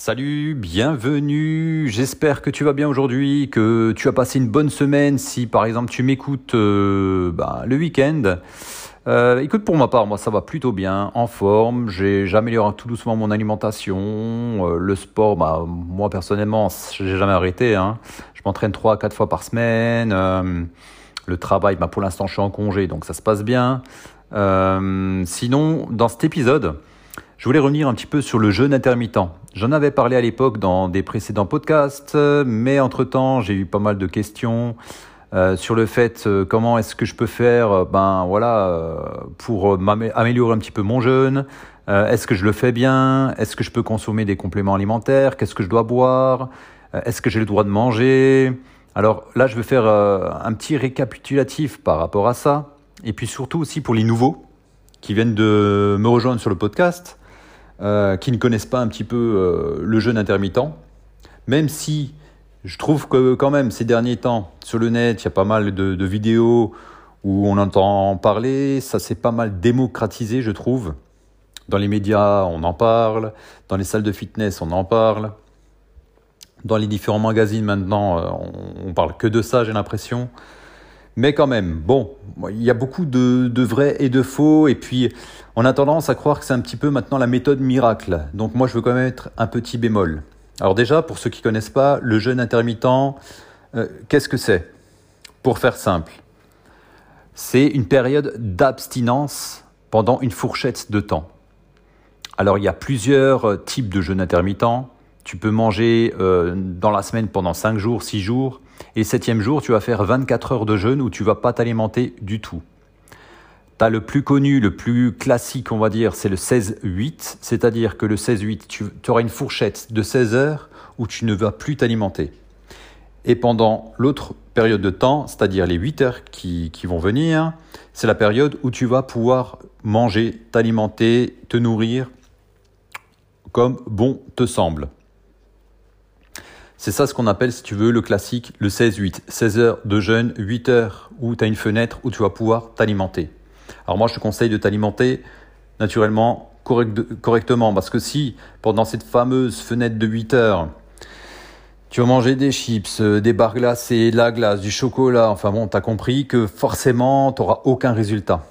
Salut, bienvenue. J'espère que tu vas bien aujourd'hui, que tu as passé une bonne semaine. Si par exemple tu m'écoutes euh, bah, le week-end, euh, écoute pour ma part, moi ça va plutôt bien, en forme. J'améliore tout doucement mon alimentation, euh, le sport. Bah, moi personnellement, j'ai jamais arrêté. Hein. Je m'entraîne 3 4 fois par semaine. le travail, bah, pour l'instant je suis en congé, donc ça se passe bien. sinon, dans cet épisode, je voulais revenir un petit peu sur le jeûne intermittent. J'en avais parlé à l'époque dans des précédents podcasts, mais entre-temps, j'ai eu pas mal de questions euh, sur le fait euh, comment est-ce que je peux faire euh, ben voilà pour améliorer un petit peu mon jeûne. est-ce que je le fais bien? Est-ce que je peux consommer des compléments alimentaires? Qu'est-ce que je dois boire? Est-ce que j'ai le droit de manger? Alors là, je vais faire un petit récapitulatif par rapport à ça. Et puis surtout aussi pour les nouveaux qui viennent de me rejoindre sur le podcast. Euh, qui ne connaissent pas un petit peu euh, le jeûne intermittent, même si je trouve que quand même ces derniers temps, sur le net, il y a pas mal de, vidéos où on entend parler, ça s'est pas mal démocratisé, je trouve. Dans les médias, on en parle, dans les salles de fitness, on en parle. Dans les différents magazines maintenant, euh, on, on parle que de ça, j'ai l'impression. Mais quand même, bon, il y a beaucoup de, de, vrai et de faux, et puis on a tendance à croire que c'est un petit peu maintenant la méthode miracle. Donc moi, je veux quand même mettre un petit bémol. Alors déjà, pour ceux qui ne connaissent pas, le jeûne intermittent, euh, qu'est-ce que c'est? Pour faire simple, c'est une période d'abstinence pendant une fourchette de temps. Alors il y a plusieurs euh, types de jeûne intermittent. Tu peux manger euh, dans la semaine pendant 5 jours, 6 jours. Et septième jour, tu vas faire 24 heures de jeûne où tu vas pas t'alimenter du tout. Tu as le plus connu, le plus classique, on va dire, c'est le 16-8. C'est-à-dire que le 16-8, tu, auras une fourchette de 16 heures où tu ne vas plus t'alimenter. Et pendant l'autre période de temps, c'est-à-dire les 8 heures qui, qui vont venir, c'est la période où tu vas pouvoir manger, t'alimenter, te nourrir comme bon te semble. C'est ça ce qu'on appelle, si tu veux, le classique, le 16-8. 16 heures de jeûne, 8 heures où tu as une fenêtre où tu vas pouvoir t'alimenter. Alors moi, je te conseille de t'alimenter naturellement, correctement. Parce que si, pendant cette fameuse fenêtre de 8 heures, tu vas manger des chips, euh, des barres glacées, de la glace, du chocolat, enfin bon, tu as compris que forcément, tu n'auras aucun résultat.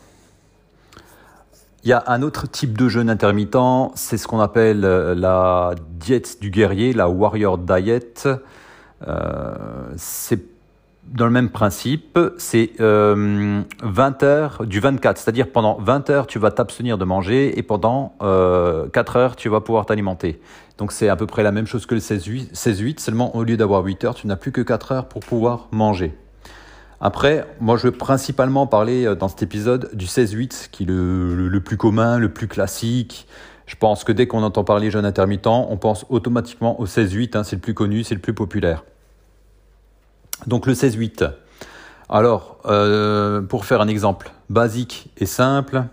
Il y a un autre type de jeûne intermittent, c'est ce qu'on appelle euh, la diète du guerrier, la warrior diet. Euh, c'est dans le même principe, c'est 20 euh, heures du 24, c'est-à-dire pendant 20 heures tu vas t'abstenir de manger et pendant 4 heures tu vas pouvoir t'alimenter. Donc c'est à peu près la même chose que le 16-8, seulement au lieu d'avoir 8 heures, tu n'as plus que 4 heures pour pouvoir manger. Après, moi, je veux principalement parler euh, dans cet épisode du 16-8, qui est le, plus commun, le plus classique. Je pense que dès qu'on entend parler jeûne intermittent, on pense automatiquement au 16-8. Hein, c'est le plus connu, c'est le plus populaire. Donc le 16-8. Alors, euh, pour faire un exemple basique et simple,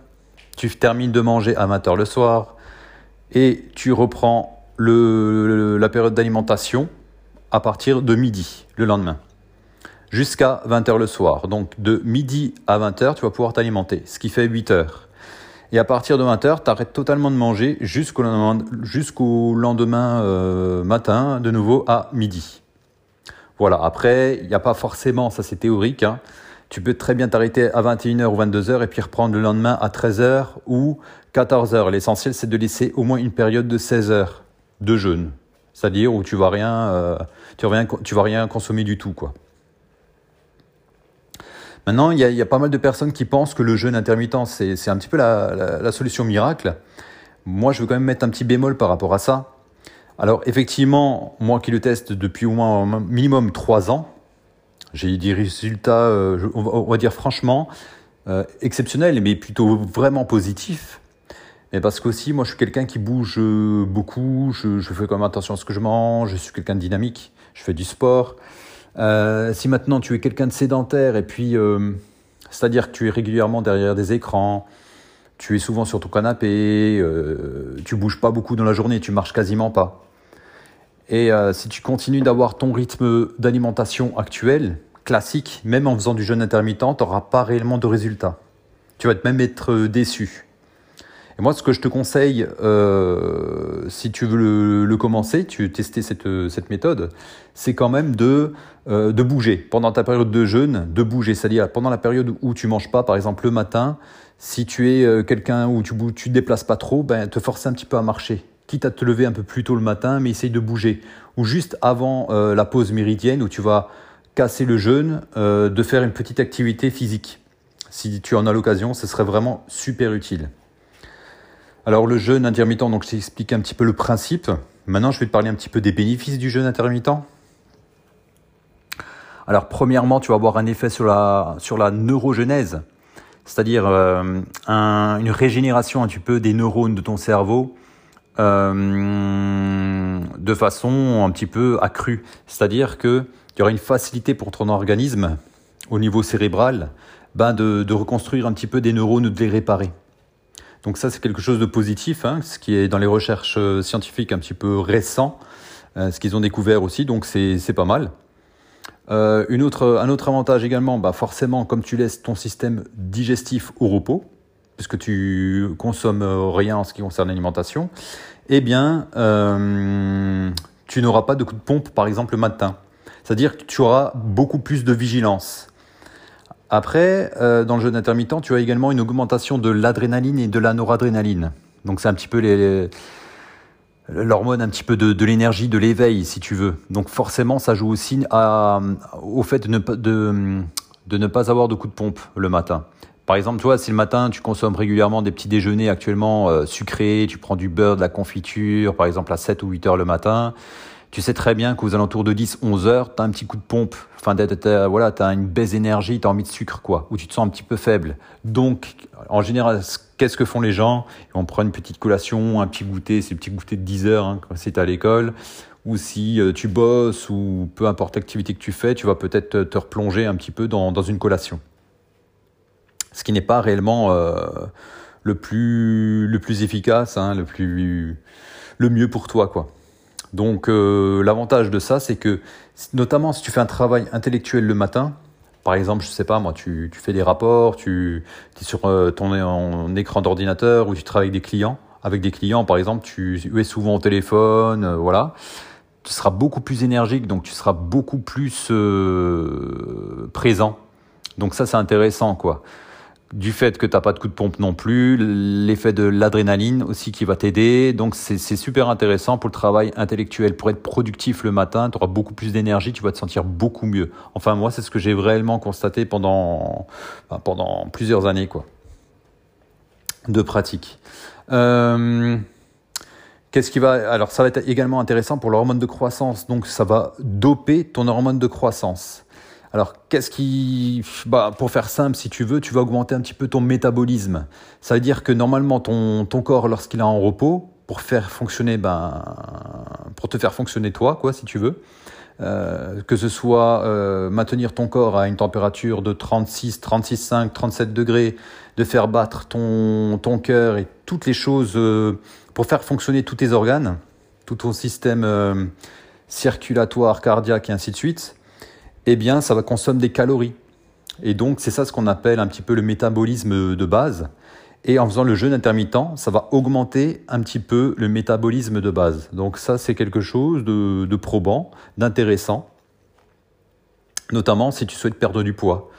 tu termines de manger à 20h le soir et tu reprends la période d'alimentation à partir de midi le lendemain jusqu'à 20h le soir. Donc de midi à 20h, tu vas pouvoir t'alimenter, ce qui fait 8 heures. Et à partir de 20h, tu arrêtes totalement de manger jusqu'au lendemain, jusqu'au lendemain euh, matin, de nouveau à midi. Voilà, après, il n'y a pas forcément, ça c'est théorique, hein. tu peux très bien t'arrêter à 21h ou 22h et puis reprendre le lendemain à 13h ou 14h. L'essentiel, c'est de laisser au moins une période de 16 heures de jeûne. C'est-à-dire où tu vas euh, vas rien, consommer du tout, quoi. Maintenant, il y, a, pas mal de personnes qui pensent que le jeûne intermittent, c'est un petit peu la, solution miracle. Moi, je veux quand même mettre un petit bémol par rapport à ça. Alors, effectivement, moi qui le teste depuis au moins minimum 3 ans, j'ai eu des résultats, euh, on, va, dire franchement, euh, exceptionnels, mais plutôt vraiment positifs. Mais parce qu'aussi, moi, je suis quelqu'un qui bouge beaucoup, je, fais quand même attention à ce que je mange, je suis quelqu'un de dynamique, je fais du sport. Euh, si maintenant tu es quelqu'un de sédentaire et puis, c'est-à-dire que tu es régulièrement derrière des écrans, tu es souvent sur ton canapé, tu bouges pas beaucoup dans la journée, tu marches quasiment pas. Et si tu continues d'avoir ton rythme d'alimentation actuel, classique, même en faisant du jeûne intermittent, tu n'auras pas réellement de résultats. Tu vas même être déçu. Et moi, ce que je te conseille, euh, si tu veux le, commencer, tu veux tester cette, méthode, c'est quand même de, euh, de bouger. Pendant ta période de jeûne, de bouger. C'est-à-dire pendant la période où tu manges pas, par exemple le matin, si tu es euh, quelqu'un où tu ne te déplaces pas trop, ben, te forcer un petit peu à marcher. Quitte à te lever un peu plus tôt le matin, mais essaye de bouger. Ou juste avant euh, la pause méridienne où tu vas casser le jeûne, de faire une petite activité physique. Si tu en as l'occasion, ce serait vraiment super utile. Alors le jeûne intermittent, donc je t'ai expliqué un petit peu le principe. Maintenant, je vais te parler un petit peu des bénéfices du jeûne intermittent. Alors premièrement, tu vas avoir un effet sur la, sur la neurogenèse, c'est-à-dire euh, une régénération un petit peu des neurones de ton cerveau euh, de façon un petit peu accrue. C'est-à-dire qu'il y aura une facilité pour ton organisme au niveau cérébral ben de, reconstruire un petit peu des neurones de les réparer. Donc ça, c'est quelque chose de positif, hein, ce qui est dans les recherches euh, scientifiques un petit peu récent, euh, ce qu'ils ont découvert aussi, donc c'est pas mal. Une autre, un autre avantage également, bah forcément, comme tu laisses ton système digestif au repos, puisque tu consommes rien en ce qui concerne l'alimentation, eh bien, euh, tu n'auras pas de coup de pompe, par exemple, le matin. C'est-à-dire que tu auras beaucoup plus de vigilance. Après, euh, dans le jeûne intermittent, tu as également une augmentation de l'adrénaline et de la noradrénaline. Donc c'est un petit peu l'hormone un petit peu de, l'énergie, de l'éveil, si tu veux. Donc forcément, ça joue aussi au fait de ne, pas, de, ne pas avoir de coup de pompe le matin. Par exemple, toi, si le matin tu consommes régulièrement des petits déjeuners actuellement euh, sucrés, tu prends du beurre, de la confiture, par exemple à 7 ou 8 heures le matin, tu sais très bien qu'aux alentours de 10-11 heures, tu as un petit coup de pompe, enfin, voilà, tu as une baisse d'énergie, tu as envie de sucre, quoi, ou tu te sens un petit peu faible. Donc, en général, qu'est-ce que font les gens? On prend une petite collation, un petit goûter, c'est le petit goûter de 10 heures hein, quand c'est à l'école, ou si euh, tu bosses, ou peu importe l'activité que tu fais, tu vas peut-être te, replonger un petit peu dans une collation. Ce qui n'est pas réellement euh, le, plus, le plus efficace, hein, le, plus, le mieux pour toi, quoi. Donc euh, l'avantage de ça, c'est que notamment si tu fais un travail intellectuel le matin, par exemple, je sais pas moi, tu, fais des rapports, tu es sur euh, ton écran d'ordinateur ou tu travailles avec des clients, avec des clients par exemple, tu es souvent au téléphone, voilà. Tu seras beaucoup plus énergique, donc tu seras beaucoup plus présent. Donc ça, c'est intéressant, quoi du fait que tu n'as pas de coup de pompe non plus, l'effet de l'adrénaline aussi qui va t'aider. Donc c'est super intéressant pour le travail intellectuel. Pour être productif le matin, tu auras beaucoup plus d'énergie, tu vas te sentir beaucoup mieux. Enfin moi, c'est ce que j'ai réellement constaté pendant, pendant plusieurs années quoi, de pratique. Euh, qu'est-ce qui va Alors ça va être également intéressant pour l'hormone de croissance. Donc ça va doper ton hormone de croissance. Alors, qu'est-ce qui, bah, pour faire simple, si tu veux, tu vas augmenter un petit peu ton métabolisme. Ça veut dire que normalement, ton, ton corps, lorsqu'il est en repos, pour faire fonctionner, ben, pour te faire fonctionner toi, quoi, si tu veux, euh, que ce soit euh, maintenir ton corps à une température de 36, 36,5, 37 degrés, de faire battre ton, ton cœur et toutes les choses euh, pour faire fonctionner tous tes organes, tout ton système circulatoire, cardiaque et ainsi de suite, eh bien, ça va consommer des calories. Et donc, c'est ça ce qu'on appelle un petit peu le métabolisme de base. Et en faisant le jeûne intermittent, ça va augmenter un petit peu le métabolisme de base. Donc ça, c'est quelque chose de, probant, d'intéressant, notamment si tu souhaites perdre du poids.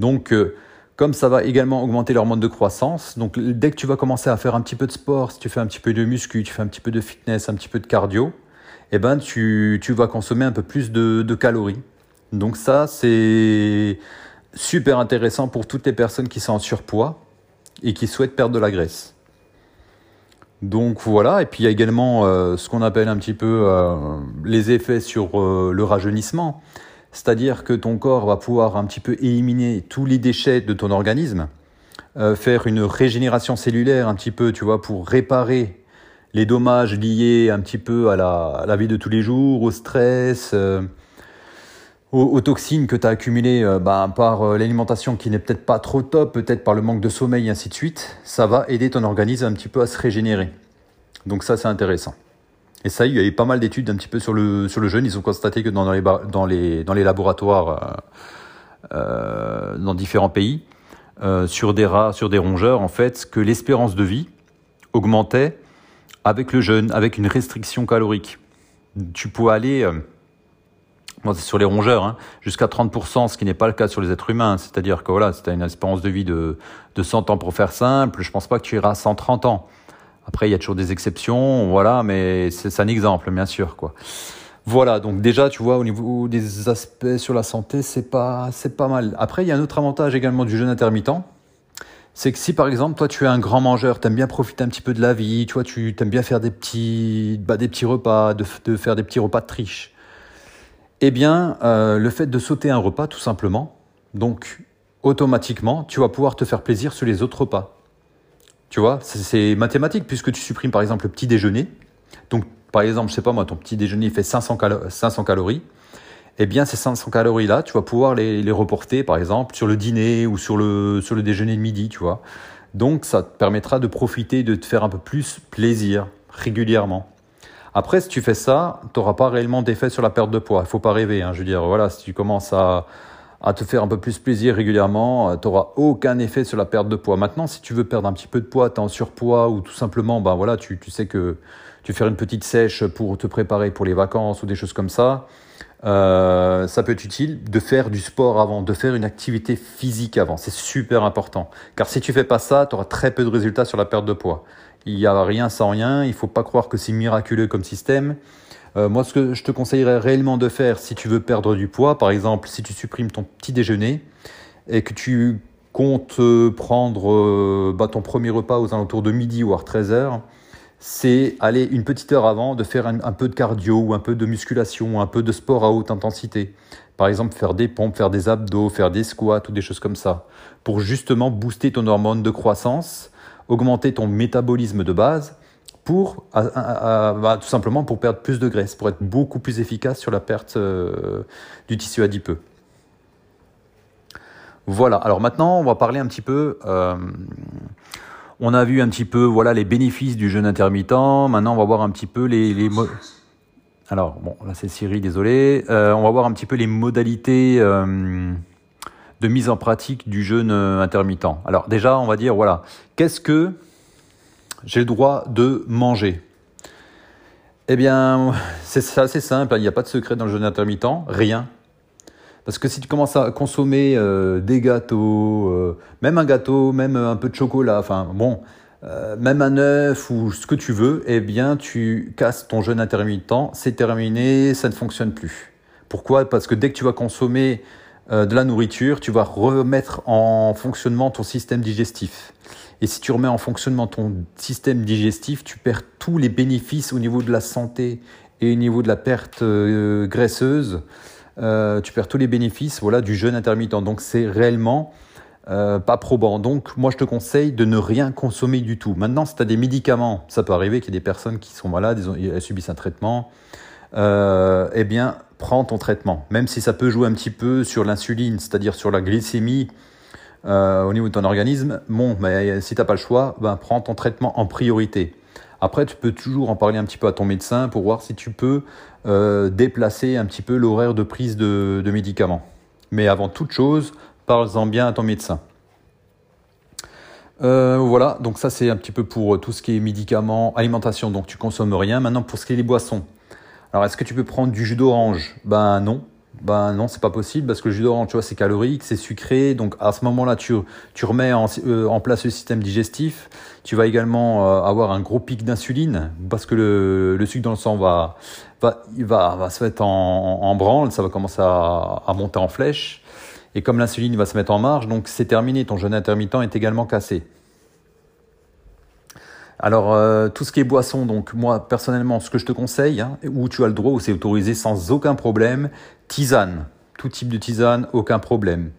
Donc, euh, comme ça va également augmenter l'hormone de croissance, donc dès que tu vas commencer à faire un petit peu de sport, si tu fais un petit peu de muscu, tu fais un petit peu de fitness, un petit peu de cardio, eh ben tu, vas consommer un peu plus de calories. Donc ça, c'est super intéressant pour toutes les personnes qui sont en surpoids et qui souhaitent perdre de la graisse. Donc voilà, et puis il y a également euh, ce qu'on appelle un petit peu euh, les effets sur euh, le rajeunissement, c'est-à-dire que ton corps va pouvoir un petit peu éliminer tous les déchets de ton organisme, faire une régénération cellulaire un petit peu, tu vois, pour réparer les dommages liés un petit peu à la, à la vie de tous les jours, au stress, aux, toxines que tu as accumulées euh, bah, par euh, l'alimentation qui n'est peut-être pas trop top, peut-être par le manque de sommeil et ainsi de suite, ça va aider ton organisme un petit peu à se régénérer. Donc ça, c'est intéressant. Et ça, il y a eu pas mal d'études un petit peu sur le, sur le jeûne. Ils ont constaté que dans les, dans les, dans les laboratoires euh, dans différents pays, sur des rats, sur des rongeurs, en fait, que l'espérance de vie augmentait avec le jeûne, avec une restriction calorique. Tu peux aller, euh, sur les rongeurs, hein, jusqu'à 30%, ce qui n'est pas le cas sur les êtres humains. C'est-à-dire que voilà, si tu as une espérance de vie de, de 100 ans pour faire simple, je pense pas que tu iras à 130 ans. Après, il y a toujours des exceptions, voilà, mais c'est un exemple, bien sûr, quoi. Voilà, donc déjà, tu vois, au niveau des aspects sur la santé, c'est pas, c'est pas mal. Après, il y a un autre avantage également du jeûne intermittent, c'est que si par exemple, toi, tu es un grand mangeur, tu aimes bien profiter un petit peu de la vie, tu vois, tu aimes bien faire des petits, bah, des petits repas, de, de, faire des petits repas de triche, eh bien, euh, le fait de sauter un repas, tout simplement, donc automatiquement, tu vas pouvoir te faire plaisir sur les autres repas. Tu vois, c'est mathématique puisque tu supprimes par exemple le petit déjeuner. Donc, par exemple, je sais pas moi, ton petit déjeuner fait 500, 500 calories. Eh bien, ces 500 calories-là, tu vas pouvoir les, reporter, par exemple, sur le dîner ou sur le, sur le déjeuner de midi, tu vois. Donc, ça te permettra de profiter, de te faire un peu plus plaisir régulièrement. Après, si tu fais ça, tu n'auras pas réellement d'effet sur la perte de poids. Il faut pas rêver. Hein. Je veux dire, voilà, si tu commences à, te faire un peu plus plaisir régulièrement, euh, tu n'auras aucun effet sur la perte de poids. Maintenant, si tu veux perdre un petit peu de poids, tu es en surpoids ou tout simplement, ben voilà, tu, sais que tu fais une petite sèche pour te préparer pour les vacances ou des choses comme ça, euh, ça peut être utile de faire du sport avant, de faire une activité physique avant. C'est super important. Car si tu fais pas ça, tu auras très peu de résultats sur la perte de poids. Il n'y a rien sans rien. Il faut pas croire que c'est miraculeux comme système. Euh, moi, ce que je te conseillerais réellement de faire si tu veux perdre du poids, par exemple, si tu supprimes ton petit déjeuner et que tu comptes euh, prendre euh, bah, ton premier repas aux alentours de midi ou à 13h, c'est aller une petite heure avant de faire un, peu de cardio ou un peu de musculation, un peu de sport à haute intensité. Par exemple, faire des pompes, faire des abdos, faire des squats ou des choses comme ça. Pour justement booster ton hormone de croissance, augmenter ton métabolisme de base pour bah, tout simplement pour perdre plus de graisse, pour être beaucoup plus efficace sur la perte euh, du tissu adipeux. Voilà, alors maintenant on va parler un petit peu, euh, on a vu un petit peu voilà, les bénéfices du jeûne intermittent, maintenant on va voir un petit peu les... les alors bon, là c'est Siri, désolé, euh, on va voir un petit peu les modalités de mise en pratique du jeûne intermittent. Alors déjà on va dire, voilà, qu'est-ce que j'ai le droit de manger? Eh bien, c'est assez simple, hein. il n'y a pas de secret dans le jeûne intermittent, rien. Parce que si tu commences à consommer euh, des gâteaux, euh, même un gâteau, même un peu de chocolat, enfin bon, euh, même un œuf ou ce que tu veux, eh bien tu casses ton jeûne intermittent, c'est terminé, ça ne fonctionne plus. Pourquoi? Parce que dès que tu vas consommer de la nourriture, tu vas remettre en fonctionnement ton système digestif. Et si tu remets en fonctionnement ton système digestif, tu perds tous les bénéfices au niveau de la santé et au niveau de la perte euh, graisseuse. Euh, tu perds tous les bénéfices voilà, du jeûne intermittent. Donc c'est réellement euh, pas probant. Donc moi je te conseille de ne rien consommer du tout. Maintenant, si tu as des médicaments, ça peut arriver qu'il y ait des personnes qui sont malades, elles subissent un traitement. eh bien, prends ton traitement. Même si ça peut jouer un petit peu sur l'insuline, c'est-à-dire sur la glycémie euh, au niveau de ton organisme, bon, mais si tu n'as pas le choix, ben, prends ton traitement en priorité. Après, tu peux toujours en parler un petit peu à ton médecin pour voir si tu peux euh, déplacer un petit peu l'horaire de prise de, médicaments. Mais avant toute chose, parle-en bien à ton médecin. Euh, voilà, donc ça c'est un petit peu pour tout ce qui est médicaments, alimentation, donc tu consommes rien. Maintenant pour ce qui est les boissons. Alors est-ce que tu peux prendre du jus d'orange? Ben non, ben non, c'est pas possible parce que le jus d'orange, tu vois, c'est calorique, c'est sucré. Donc à ce moment-là, tu, tu remets en, euh, en, place le système digestif. Tu vas également euh, avoir un gros pic d'insuline parce que le, le, sucre dans le sang va, va, il va, va se mettre en, en, branle, ça va commencer à, à monter en flèche. Et comme l'insuline va se mettre en marge, donc c'est terminé. Ton jeûne intermittent est également cassé. Alors, euh, tout ce qui est boisson, donc moi personnellement, ce que je te conseille, hein, où tu as le droit, où c'est autorisé sans aucun problème, tisane. Tout type de tisane, aucun problème.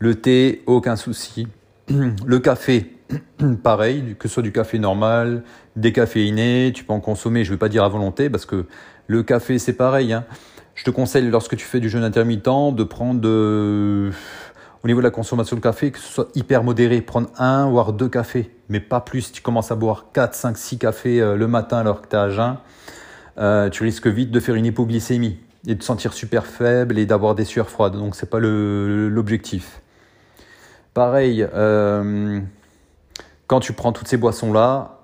Le thé, aucun souci. Le café, pareil, que ce soit du café normal, décaféiné, tu peux en consommer, je ne vais pas dire à volonté, parce que le café, c'est pareil. Hein. Je te conseille, lorsque tu fais du jeûne intermittent, de prendre de au niveau de la consommation de café, que ce soit hyper modéré, prendre un voire deux cafés, mais pas plus. Tu commences à boire 4, 5, 6 cafés euh, le matin alors que tu es à jeun, euh, tu risques vite de faire une hypoglycémie et de te sentir super faible et d'avoir des sueurs froides. Donc c'est pas l'objectif. Pareil, euh, quand tu prends toutes ces boissons-là,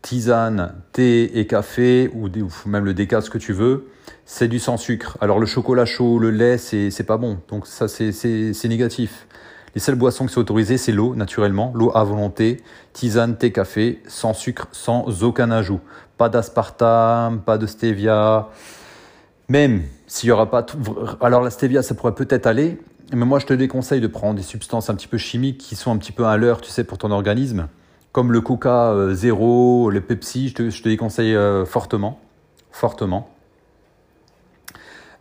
tisane, thé et café, ou, même le déca, ce que tu veux, c'est du sans sucre. Alors le chocolat chaud, le lait, c'est pas bon. Donc ça, c'est négatif. Les seules boissons qui sont autorisées, c'est l'eau, naturellement, l'eau à volonté, tisane, thé, café, sans sucre, sans aucun ajout. Pas d'aspartame, pas de stevia. Même s'il y aura pas tout... Alors la stevia, ça pourrait peut-être aller, mais moi je te déconseille de prendre des substances un petit peu chimiques qui sont un petit peu à l'heure, tu sais, pour ton organisme comme le Coca euh, zéro, le Pepsi, je te, je te déconseille euh, fortement, fortement.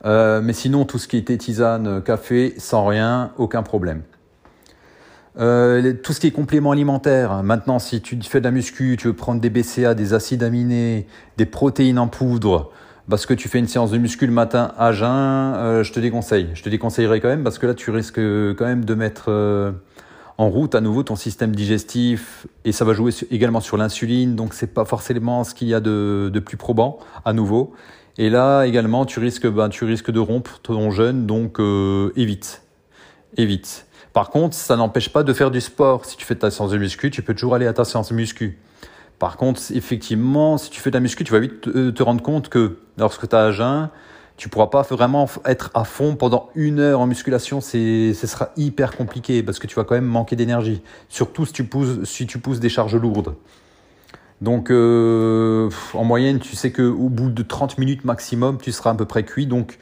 Euh, mais sinon, tout ce qui était tisane, café, sans rien, aucun problème. tout ce qui est complément alimentaire, maintenant, si tu fais de la muscu, tu veux prendre des BCA, des acides aminés, des protéines en poudre, parce que tu fais une séance de muscu le matin à jeun, je te déconseille. Je te déconseillerais quand même, parce que là, tu risques quand même de mettre en route à nouveau ton système digestif et ça va jouer également sur l'insuline, donc c'est pas forcément ce qu'il y a de, plus probant à nouveau. Et là également, tu risques, ben, tu risques de rompre ton jeûne, donc euh, évite, évite. Par contre, ça n'empêche pas de faire du sport. Si tu fais ta séance de muscu, tu peux toujours aller à ta séance de muscu. Par contre, effectivement, si tu fais de la muscu, tu vas vite te, te rendre compte que lorsque tu as un jeûne, tu pourras pas vraiment être à fond pendant une heure en musculation, ce sera hyper compliqué parce que tu vas quand même manquer d'énergie. Surtout si tu pousses, si tu pousses des charges lourdes. Donc, euh, en moyenne, tu sais qu'au bout de 30 minutes maximum, tu seras à peu près cuit. Donc,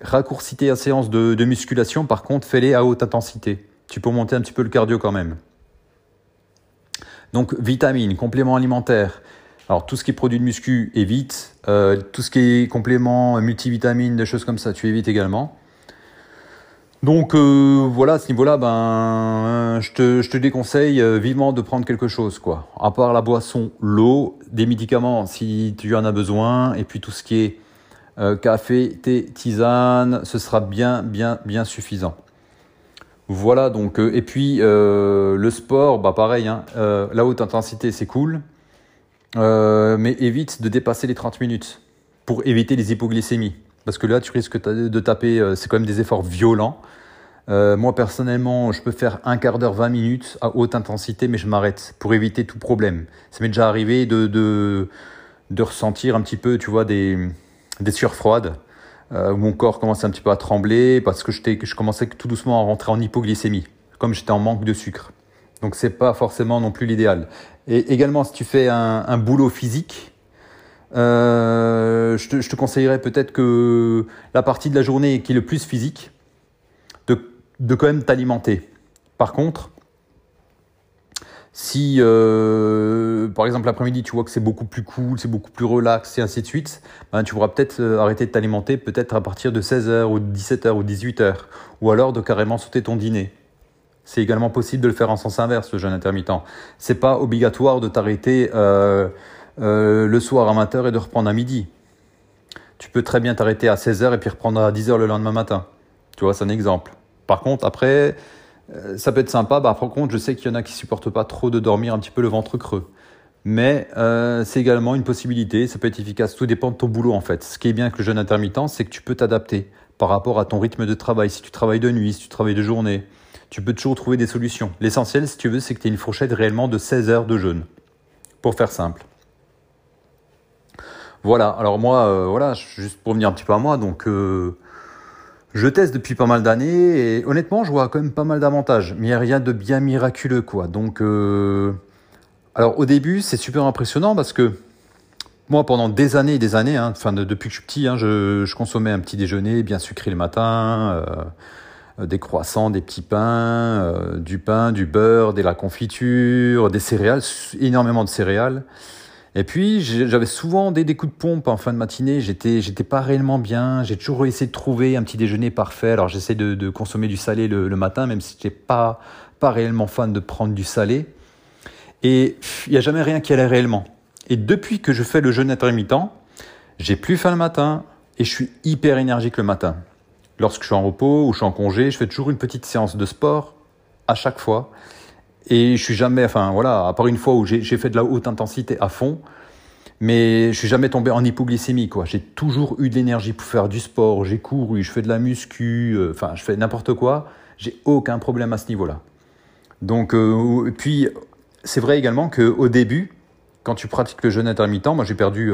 raccourcis tes séances de, musculation. Par contre, fais-les à haute intensité. Tu peux monter un petit peu le cardio quand même. Donc, vitamines, compléments alimentaires. Alors tout ce qui est produit de muscu, évite. Euh, tout ce qui est complément, multivitamines, des choses comme ça, tu évites également. Donc euh, voilà, à ce niveau-là, ben, je te, je te déconseille euh, vivement de prendre quelque chose, quoi. À part la boisson, l'eau, des médicaments si tu en as besoin, et puis tout ce qui est café, thé, tisane, ce sera bien, bien, bien suffisant. Voilà donc, et puis le sport, bah pareil, hein, la haute intensité c'est cool, euh, mais évite de dépasser les 30 minutes pour éviter les hypoglycémies. Parce que là, tu risques de taper, euh, c'est quand même des efforts violents. Euh, moi, personnellement, je peux faire un quart d'heure, 20 minutes à haute intensité, mais je m'arrête pour éviter tout problème. Ça m'est déjà arrivé de, de, de, ressentir un petit peu, tu vois, des, des sueurs froides, où mon corps commençait un petit peu à trembler parce que je commençais tout doucement à rentrer en hypoglycémie, comme j'étais en manque de sucre. Donc c'est pas forcément non plus l'idéal. Et également, si tu fais un, boulot physique, euh, je, te, conseillerais peut-être que la partie de la journée qui est le plus physique, de, quand même t'alimenter. Par contre, si euh, par exemple l'après-midi tu vois que c'est beaucoup plus cool, c'est beaucoup plus relax et ainsi de suite, ben, tu pourras peut-être euh, arrêter de t'alimenter peut-être à partir de 16h ou 17h ou 18h, ou alors de carrément sauter ton dîner. C'est également possible de le faire en sens inverse, le jeûne intermittent. C'est pas obligatoire de t'arrêter euh, le soir à 20h et de reprendre à midi. Tu peux très bien t'arrêter à 16h et puis reprendre à 10h le lendemain matin. Tu vois, c'est un exemple. Par contre, après, euh, ça peut être sympa. Bah, par contre, je sais qu'il y en a qui supportent pas trop de dormir un petit peu le ventre creux. Mais c'est également une possibilité, ça peut être efficace, tout dépend de ton boulot en fait. Ce qui est bien avec le jeûne intermittent, c'est que tu peux t'adapter par rapport à ton rythme de travail. Si tu travailles de nuit, si tu travailles de journée, tu peux toujours trouver des solutions. L'essentiel, si tu veux, c'est que tu aies une fourchette réellement de 16 heures de jeûne, pour faire simple. Voilà, alors moi, euh, voilà, juste pour venir un petit peu à moi, donc euh, je teste depuis pas mal d'années et honnêtement, je vois quand même pas mal d'avantages, mais il n'y a rien de bien miraculeux, quoi. Donc, euh, alors au début, c'est super impressionnant parce que moi, pendant des années et des années, hein, enfin depuis que je suis petit, hein, je, je, consommais un petit déjeuner bien sucré le matin des croissants, des petits pains, du pain, du beurre, de la confiture, des céréales, énormément de céréales. Et puis j'avais souvent des, coups de pompe en fin de matinée. J'étais j'étais pas réellement bien. J'ai toujours essayé de trouver un petit déjeuner parfait. Alors j'essaie de, de, consommer du salé le, matin, même si j'étais pas pas réellement fan de prendre du salé. Et il y a jamais rien qui allait réellement. Et depuis que je fais le jeûne intermittent, j'ai plus faim le matin et je suis hyper énergique le matin. Lorsque je suis en repos ou je suis en congé, je fais toujours une petite séance de sport à chaque fois. Et je suis jamais, enfin voilà, à part une fois où j'ai fait de la haute intensité à fond, mais je suis jamais tombé en hypoglycémie quoi. J'ai toujours eu de l'énergie pour faire du sport, j'ai couru, je fais de la muscu, euh, enfin je fais n'importe quoi. J'ai aucun problème à ce niveau-là. Donc euh, puis c'est vrai également qu'au début, quand tu pratiques le jeûne intermittent, moi j'ai perdu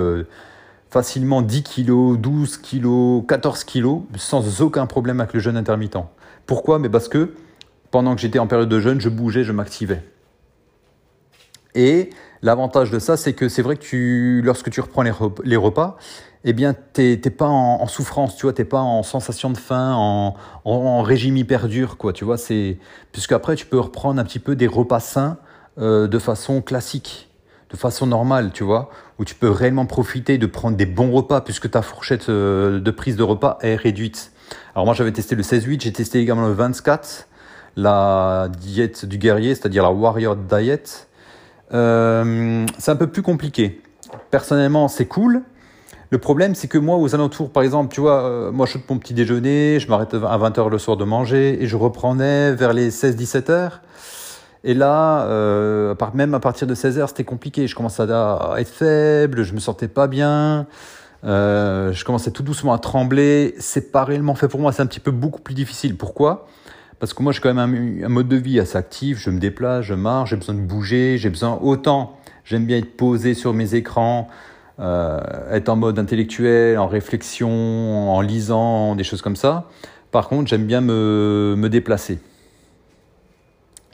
facilement 10 kilos, 12 kilos, 14 kilos, sans aucun problème avec le jeûne intermittent. Pourquoi? Mais parce que pendant que j'étais en période de jeûne, je bougeais, je m'activais. Et l'avantage de ça, c'est que c'est vrai que lorsque tu reprends les repas, eh bien, t'es pas en, souffrance, tu vois, t'es pas en sensation de faim, en, régime hyper dur, quoi, tu vois, c'est, puisque après, tu peux reprendre un petit peu des repas sains euh, de façon classique, de façon normale, tu vois, où tu peux réellement profiter de prendre des bons repas, puisque ta fourchette euh, de prise de repas est réduite. Alors moi, j'avais testé le 16-8, j'ai testé également le 24, la diète du guerrier, c'est-à-dire la warrior diet, euh, c'est un peu plus compliqué. Personnellement, c'est cool. Le problème, c'est que moi, aux alentours, par exemple, tu vois, euh, moi, je fais mon petit déjeuner, je m'arrête à 20h le soir de manger et je reprenais vers les 16-17 heures. Et là, euh, même à partir de 16 heures, c'était compliqué. Je commençais à être faible, je me sentais pas bien. Je commençais tout doucement à trembler. C'est pas réellement fait pour moi. C'est un petit peu beaucoup plus difficile. Pourquoi? Parce que moi, j'ai quand même un, mode de vie assez actif. Je me déplace, je marche, j'ai besoin de bouger, j'ai besoin autant. J'aime bien être posé sur mes écrans, euh, être en mode intellectuel, en réflexion, en lisant, des choses comme ça. Par contre, j'aime bien me, déplacer.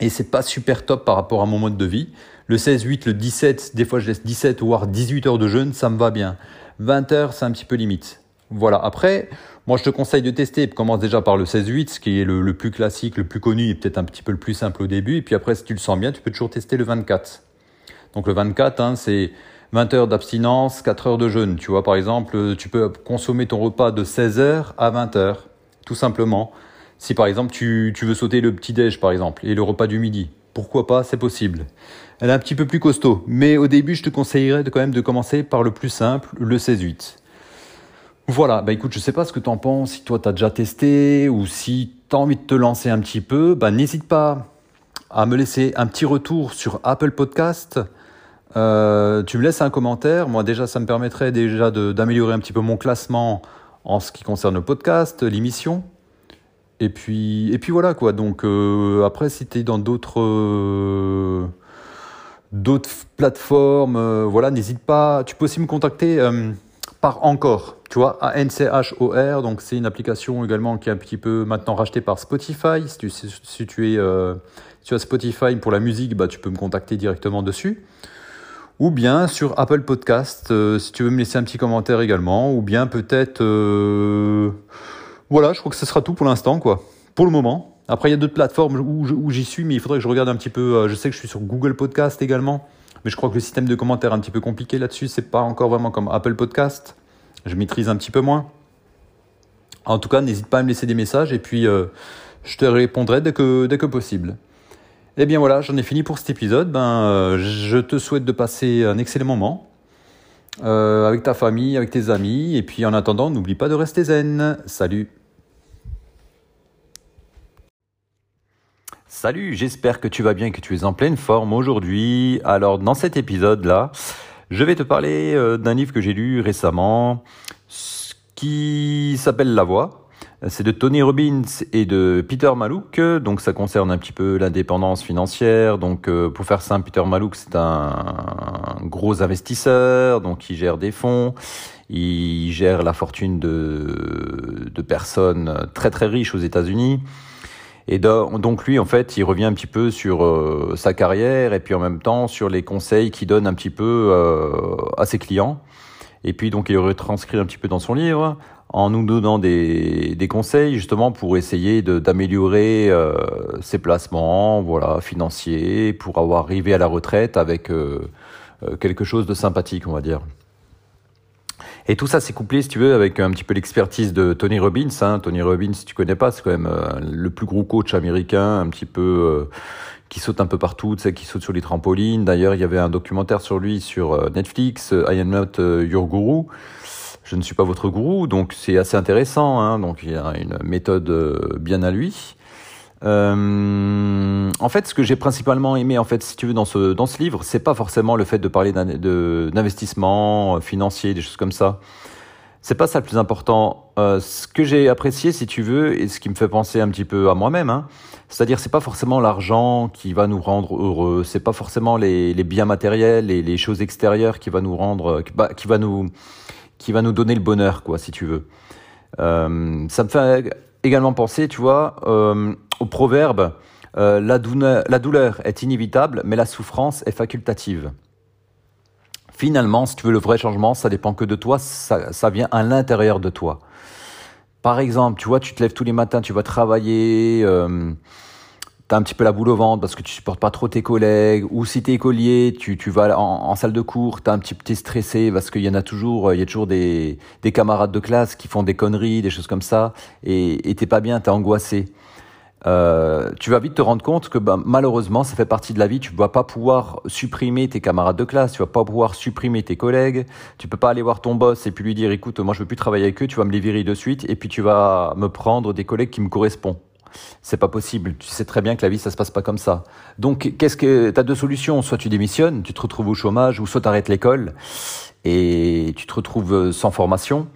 Et c'est pas super top par rapport à mon mode de vie. Le 16, 8, le 17, des fois je laisse 17 voire 18 heures de jeûne, ça me va bien. 20 heures, c'est un petit peu limite. Voilà. Après, moi, je te conseille de tester. Commence déjà par le 16-8, ce qui est le, plus classique, le plus connu et peut-être un petit peu le plus simple au début. Et puis après, si tu le sens bien, tu peux toujours tester le 24. Donc le 24, hein, c'est 20 heures d'abstinence, 4 heures de jeûne. Tu vois, par exemple, tu peux consommer ton repas de 16 heures à 20 heures, tout simplement. Si par exemple tu, tu veux sauter le petit-déj, par exemple, et le repas du midi, pourquoi pas, c'est possible. Elle est un petit peu plus costaud, mais au début, je te conseillerais de, quand même de commencer par le plus simple, le 16-8. Voilà, bah écoute, je sais pas ce que tu en penses, si toi tu as déjà testé ou si tu as envie de te lancer un petit peu, bah n'hésite pas à me laisser un petit retour sur Apple Podcast. Euh, tu me laisses un commentaire, moi déjà ça me permettrait déjà d'améliorer un petit peu mon classement en ce qui concerne le podcast, l'émission. Et puis, et puis voilà quoi, donc euh, après si tu es dans d'autres... Euh, d'autres plateformes, voilà, n'hésite pas. Tu peux aussi me contacter par Encore, tu vois, A-N-C-H-O-R, donc c'est une application également qui est un petit peu maintenant rachetée par Spotify. Si tu, si tu es euh, as Spotify pour la musique, bah, tu peux me contacter directement dessus. Ou bien sur Apple Podcast, euh, si tu veux me laisser un petit commentaire également, ou bien peut-être... Euh, voilà, je crois que ce sera tout pour l'instant, quoi. Pour le moment. Après, il y a d'autres plateformes où, où j'y suis, mais il faudrait que je regarde un petit peu. je sais que je suis sur Google Podcast également. Mais je crois que le système de commentaires est un petit peu compliqué là-dessus. C'est pas encore vraiment comme Apple Podcast. Je maîtrise un petit peu moins. En tout cas, n'hésite pas à me laisser des messages et puis euh, je te répondrai dès que, possible. Eh bien voilà, j'en ai fini pour cet épisode. Ben, euh, je te souhaite de passer un excellent moment euh, avec ta famille, avec tes amis. Et puis en attendant, n'oublie pas de rester zen. Salut Salut, j'espère que tu vas bien, que tu es en pleine forme aujourd'hui. Alors dans cet épisode-là, je vais te parler euh, d'un livre que j'ai lu récemment qui s'appelle La Voix. C'est de Tony Robbins et de Peter Malouk. Donc ça concerne un petit peu l'indépendance financière. Donc euh, pour faire simple, Peter Malouk c'est un gros investisseur, donc il gère des fonds. Il gère la fortune de, de personnes très très riches aux États-Unis. Et donc lui, en fait, il revient un petit peu sur euh, sa carrière et puis en même temps sur les conseils qu'il donne un petit peu euh, à ses clients. Et puis donc il retranscrit un petit peu dans son livre en nous donnant des, des conseils justement pour essayer d'améliorer euh, ses placements, voilà, financiers, pour avoir arrivé à la retraite avec quelque chose de sympathique, on va dire. Et tout ça, c'est couplé, si tu veux, avec un petit peu l'expertise de Tony Robbins. Hein. Tony Robbins, si tu connais pas, c'est quand même euh, le plus gros coach américain, un petit peu euh, qui saute un peu partout, tu sais, qui saute sur les trampolines. D'ailleurs, il y avait un documentaire sur lui sur euh, Netflix, I am not your guru. Je ne suis pas votre gourou, donc c'est assez intéressant. Hein. Donc il y a une méthode bien à lui. Euh, en fait, ce que j'ai principalement aimé, en fait, si tu veux, dans ce dans ce livre, c'est pas forcément le fait de parler d'investissement financier, des choses comme ça. C'est pas ça le plus important. Euh, ce que j'ai apprécié, si tu veux, et ce qui me fait penser un petit peu à moi-même, hein, c'est-à-dire c'est pas forcément l'argent qui va nous rendre heureux, c'est pas forcément les, biens matériels et les choses extérieures qui va nous rendre, va nous, qui va nous donner le bonheur, quoi, si tu veux. Euh, ça me fait également penser, tu vois, euh, au proverbe euh, la, douleur, la douleur est inévitable, mais la souffrance est facultative. Finalement, si tu veux le vrai changement, ça dépend que de toi, ça, vient à l'intérieur de toi. Par exemple, tu vois, tu te lèves tous les matins, tu vas travailler, euh, tu as un petit peu la boule au ventre parce que tu supportes pas trop tes collègues, ou si tu es écolier, tu, tu vas en, salle de cours, tu un petit peu stressé parce qu'il y en a toujours, il y a toujours des, des camarades de classe qui font des conneries, des choses comme ça, et t'es pas bien, tu es angoissé. Euh, tu vas vite te rendre compte que ben, malheureusement, ça fait partie de la vie. Tu ne vas pas pouvoir supprimer tes camarades de classe, tu vas pas pouvoir supprimer tes collègues. Tu peux pas aller voir ton boss et puis lui dire, écoute, moi je veux plus travailler avec eux, tu vas me les virer de suite et puis tu vas me prendre des collègues qui me correspondent. C'est pas possible. Tu sais très bien que la vie, ça se passe pas comme ça. Donc, qu'est-ce que t'as deux solutions Soit tu démissionnes, tu te retrouves au chômage, ou soit tu arrêtes l'école et tu te retrouves sans formation,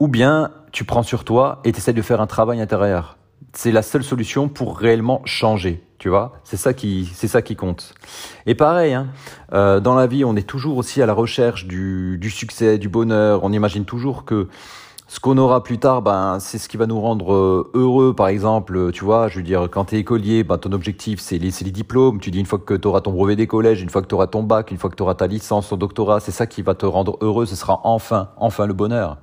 ou bien tu prends sur toi et tu essaies de faire un travail intérieur c'est la seule solution pour réellement changer. Tu vois, c'est ça qui, c'est ça qui compte. Et pareil, hein, euh, dans la vie, on est toujours aussi à la recherche du, succès, du bonheur. On imagine toujours que ce qu'on aura plus tard, ben, c'est ce qui va nous rendre euh, heureux. Par exemple, tu vois, je veux dire, quand tu es écolier, ben, ton objectif, c'est les, les diplômes. Tu dis une fois que tu auras ton brevet des collèges, une fois que tu auras ton bac, une fois que tu auras ta licence, ton doctorat, c'est ça qui va te rendre heureux. Ce sera enfin, enfin le bonheur.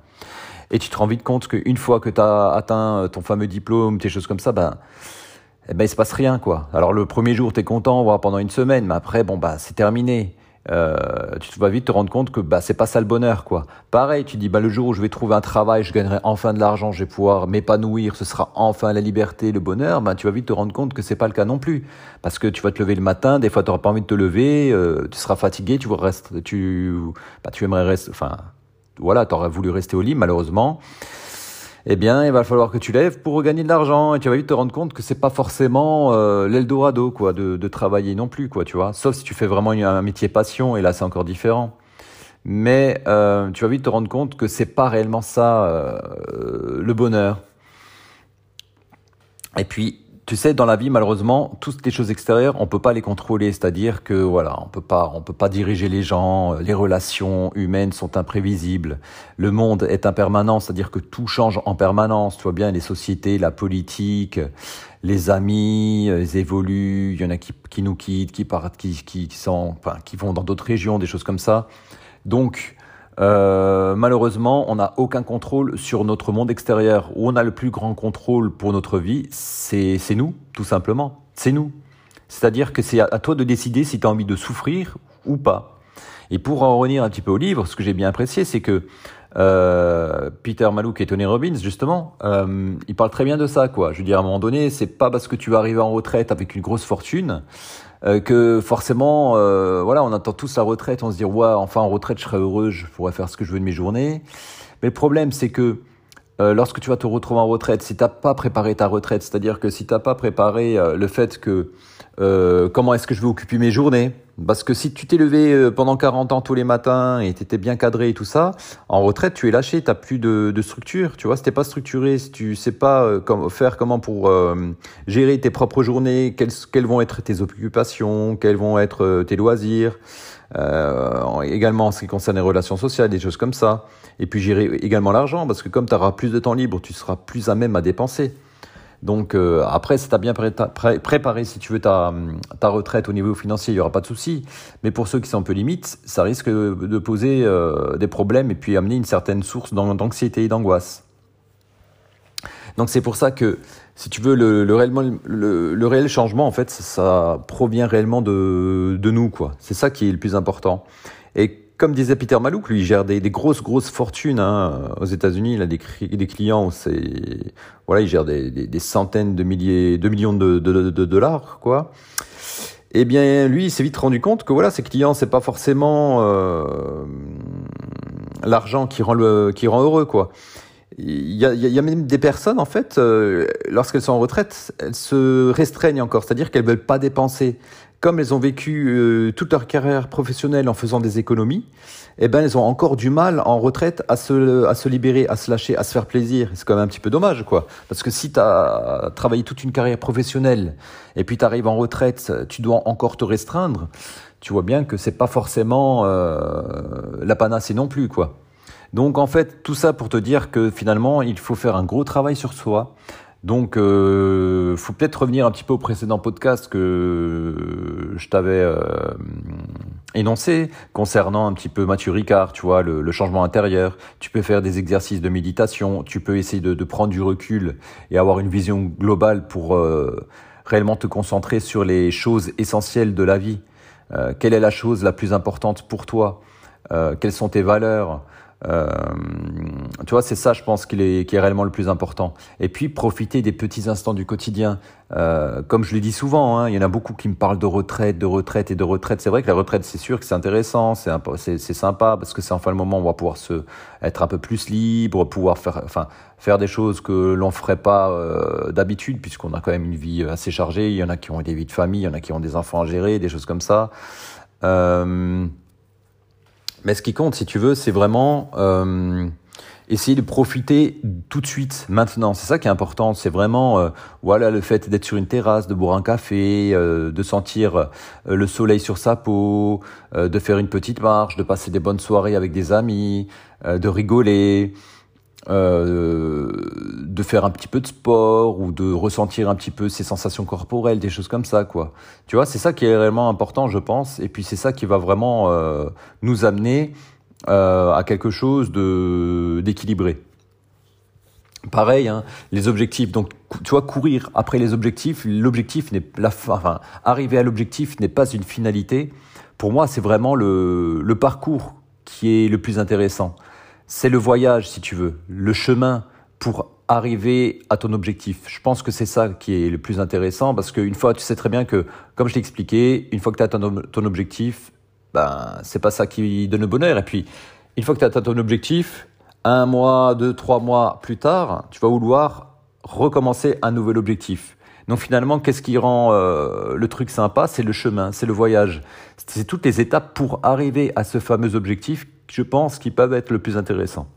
Et tu te rends vite compte qu'une fois que tu as atteint ton fameux diplôme, tes choses comme ça, ben, eh ben il se passe rien quoi. Alors le premier jour tu es content, voire pendant une semaine, mais après bon bah c'est terminé. Euh, tu vas vite te rendre compte que bah c'est pas ça le bonheur quoi. Pareil, tu dis bah le jour où je vais trouver un travail, je gagnerai enfin de l'argent, je vais pouvoir m'épanouir, ce sera enfin la liberté, le bonheur. Bah tu vas vite te rendre compte que c'est pas le cas non plus, parce que tu vas te lever le matin, des fois tu n'auras pas envie de te lever, euh, tu seras fatigué, tu rester, tu bah tu aimerais rester, enfin voilà, tu aurais voulu rester au lit, malheureusement, eh bien, il va falloir que tu lèves pour regagner de l'argent et tu vas vite te rendre compte que c'est pas forcément euh, l'Eldorado, quoi, de, de, travailler non plus, quoi, tu vois. Sauf si tu fais vraiment un métier passion et là, c'est encore différent. Mais euh, tu vas vite te rendre compte que c'est pas réellement ça euh, le bonheur. Et puis, tu sais, dans la vie, malheureusement, toutes les choses extérieures, on peut pas les contrôler. C'est-à-dire que voilà, on peut pas, on peut pas diriger les gens. Les relations humaines sont imprévisibles. Le monde est impermanent, c'est-à-dire que tout change en permanence. Tu vois bien, les sociétés, la politique, les amis, ils évoluent. Il y en a qui, qui nous quittent, qui partent, qui, qui, qui sont, enfin, qui vont dans d'autres régions, des choses comme ça. Donc, euh, malheureusement, on n'a aucun contrôle sur notre monde extérieur. Où on a le plus grand contrôle pour notre vie, c'est nous, tout simplement. C'est nous. C'est-à-dire que c'est à, toi de décider si tu as envie de souffrir ou pas. Et pour en revenir un petit peu au livre, ce que j'ai bien apprécié, c'est que euh, Peter Malouk et Tony Robbins, justement, euh, ils parlent très bien de ça, quoi. Je veux dire, à un moment donné, c'est pas parce que tu vas arriver en retraite avec une grosse fortune euh, que forcément, euh, voilà, on attend tous la retraite, on se dit, ouais, enfin en retraite, je serai heureux, je pourrais faire ce que je veux de mes journées. Mais le problème, c'est que euh, lorsque tu vas te retrouver en retraite, si t'as pas préparé ta retraite, c'est-à-dire que si t'as pas préparé le fait que comment est-ce que je vais occuper mes journées, parce que si tu t'es levé euh, pendant 40 ans tous les matins et tu étais bien cadré et tout ça, en retraite, tu es lâché, tu n'as plus de, structure. Tu vois, si tu pas structuré, si tu sais pas euh, faire comment pour euh, gérer tes propres journées, quelles, vont être tes occupations, quels vont être tes loisirs, euh, également en ce qui concerne les relations sociales, des choses comme ça. Et puis gérer également l'argent, parce que comme tu auras plus de temps libre, tu seras plus à même à dépenser. Donc euh, après, si tu as bien préparé, si tu veux, ta, ta retraite au niveau financier, il n'y aura pas de souci. Mais pour ceux qui sont un peu limites, ça risque de poser euh, des problèmes et puis amener une certaine source d'anxiété et d'angoisse. Donc c'est pour ça que, si tu veux, le, le, le réel changement, en fait, ça, ça provient réellement de, de nous, quoi. C'est ça qui est le plus important. Et comme disait Peter Malouk, lui, il gère des, grosses, grosses fortunes hein. aux États-Unis. Il a des, des clients, c'est voilà, il gère des, centaines de milliers, de millions de, dollars, quoi. Eh bien, lui, il s'est vite rendu compte que voilà, ses clients, c'est pas forcément euh, l'argent qui rend le, qui rend heureux, quoi. Il y, a, il y a même des personnes, en fait, euh, lorsqu'elles sont en retraite, elles se restreignent encore, c'est-à-dire qu'elles veulent pas dépenser comme elles ont vécu euh, toute leur carrière professionnelle en faisant des économies, eh ben elles ont encore du mal en retraite à se, à se libérer, à se lâcher, à se faire plaisir. C'est quand même un petit peu dommage, quoi. Parce que si tu as travaillé toute une carrière professionnelle et puis tu arrives en retraite, tu dois encore te restreindre, tu vois bien que c'est pas forcément euh, la panacée non plus, quoi. Donc en fait, tout ça pour te dire que finalement, il faut faire un gros travail sur soi. Donc, euh, faut peut-être revenir un petit peu au précédent podcast que je t'avais euh, énoncé concernant un petit peu Mathieu Ricard, tu vois, le, changement intérieur. Tu peux faire des exercices de méditation, tu peux essayer de, prendre du recul et avoir une vision globale pour euh, réellement te concentrer sur les choses essentielles de la vie. Euh, quelle est la chose la plus importante pour toi? Euh, Quelles sont tes valeurs? Euh, tu vois, c'est ça, je pense, qui est, qui est réellement le plus important. Et puis, profiter des petits instants du quotidien. Euh, comme je le dis souvent, hein, il y en a beaucoup qui me parlent de retraite, de retraite et de retraite. C'est vrai que la retraite, c'est sûr que c'est intéressant, c'est, sympa parce que c'est enfin le moment où on va pouvoir se être un peu plus libre, pouvoir faire, enfin, faire des choses que l'on ferait pas euh, d'habitude, puisqu'on a quand même une vie assez chargée. Il y en a qui ont des vies de famille, il y en a qui ont des enfants à gérer, des choses comme ça. Mais ce qui compte, si tu veux, c'est vraiment euh, essayer de profiter tout de suite, maintenant. C'est ça qui est important. C'est vraiment, euh, voilà, le fait d'être sur une terrasse, de boire un café, euh, de sentir euh, le soleil sur sa peau, euh, de faire une petite marche, de passer des bonnes soirées avec des amis, de rigoler. Euh, de faire un petit peu de sport ou de ressentir un petit peu ses sensations corporelles, des choses comme ça, quoi. Tu vois, c'est ça qui est réellement important, je pense, et puis c'est ça qui va vraiment euh, nous amener euh, à quelque chose de d'équilibré. Pareil, hein, les objectifs. Donc, tu vois, courir après les objectifs, l'objectif n'est la enfin, arriver à l'objectif n'est pas une finalité. Pour moi, c'est vraiment le, le parcours qui est le plus intéressant c'est le voyage, si tu veux, le chemin pour arriver à ton objectif. Je pense que c'est ça qui est le plus intéressant parce qu'une fois, tu sais très bien que, comme je t'ai expliqué, une fois que tu as ton, ton objectif, ben, c'est pas ça qui donne le bonheur. Et puis, une fois que tu as atteint ton objectif, un mois, deux, trois mois plus tard, tu vas vouloir recommencer un nouvel objectif. Donc finalement, qu'est-ce qui rend euh, le truc sympa? C'est le chemin, c'est le voyage. C'est toutes les étapes pour arriver à ce fameux objectif je pense, qui peuvent être le plus intéressant.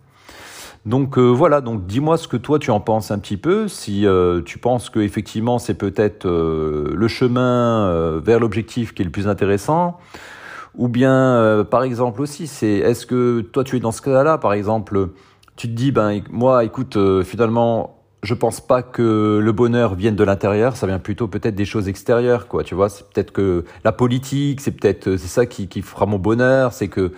Donc euh, voilà, donc dis-moi ce que toi tu en penses un petit peu, si euh, tu penses que effectivement c'est peut-être euh, le chemin vers l'objectif qui est le plus intéressant, ou bien par exemple aussi c'est est-ce que toi tu es dans ce cas-là, par exemple tu te dis ben moi écoute finalement je pense pas que le bonheur vienne de l'intérieur, ça vient plutôt peut-être des choses extérieures, quoi. Tu vois, c'est peut-être que la politique, c'est peut-être c'est ça qui, qui fera mon bonheur, c'est que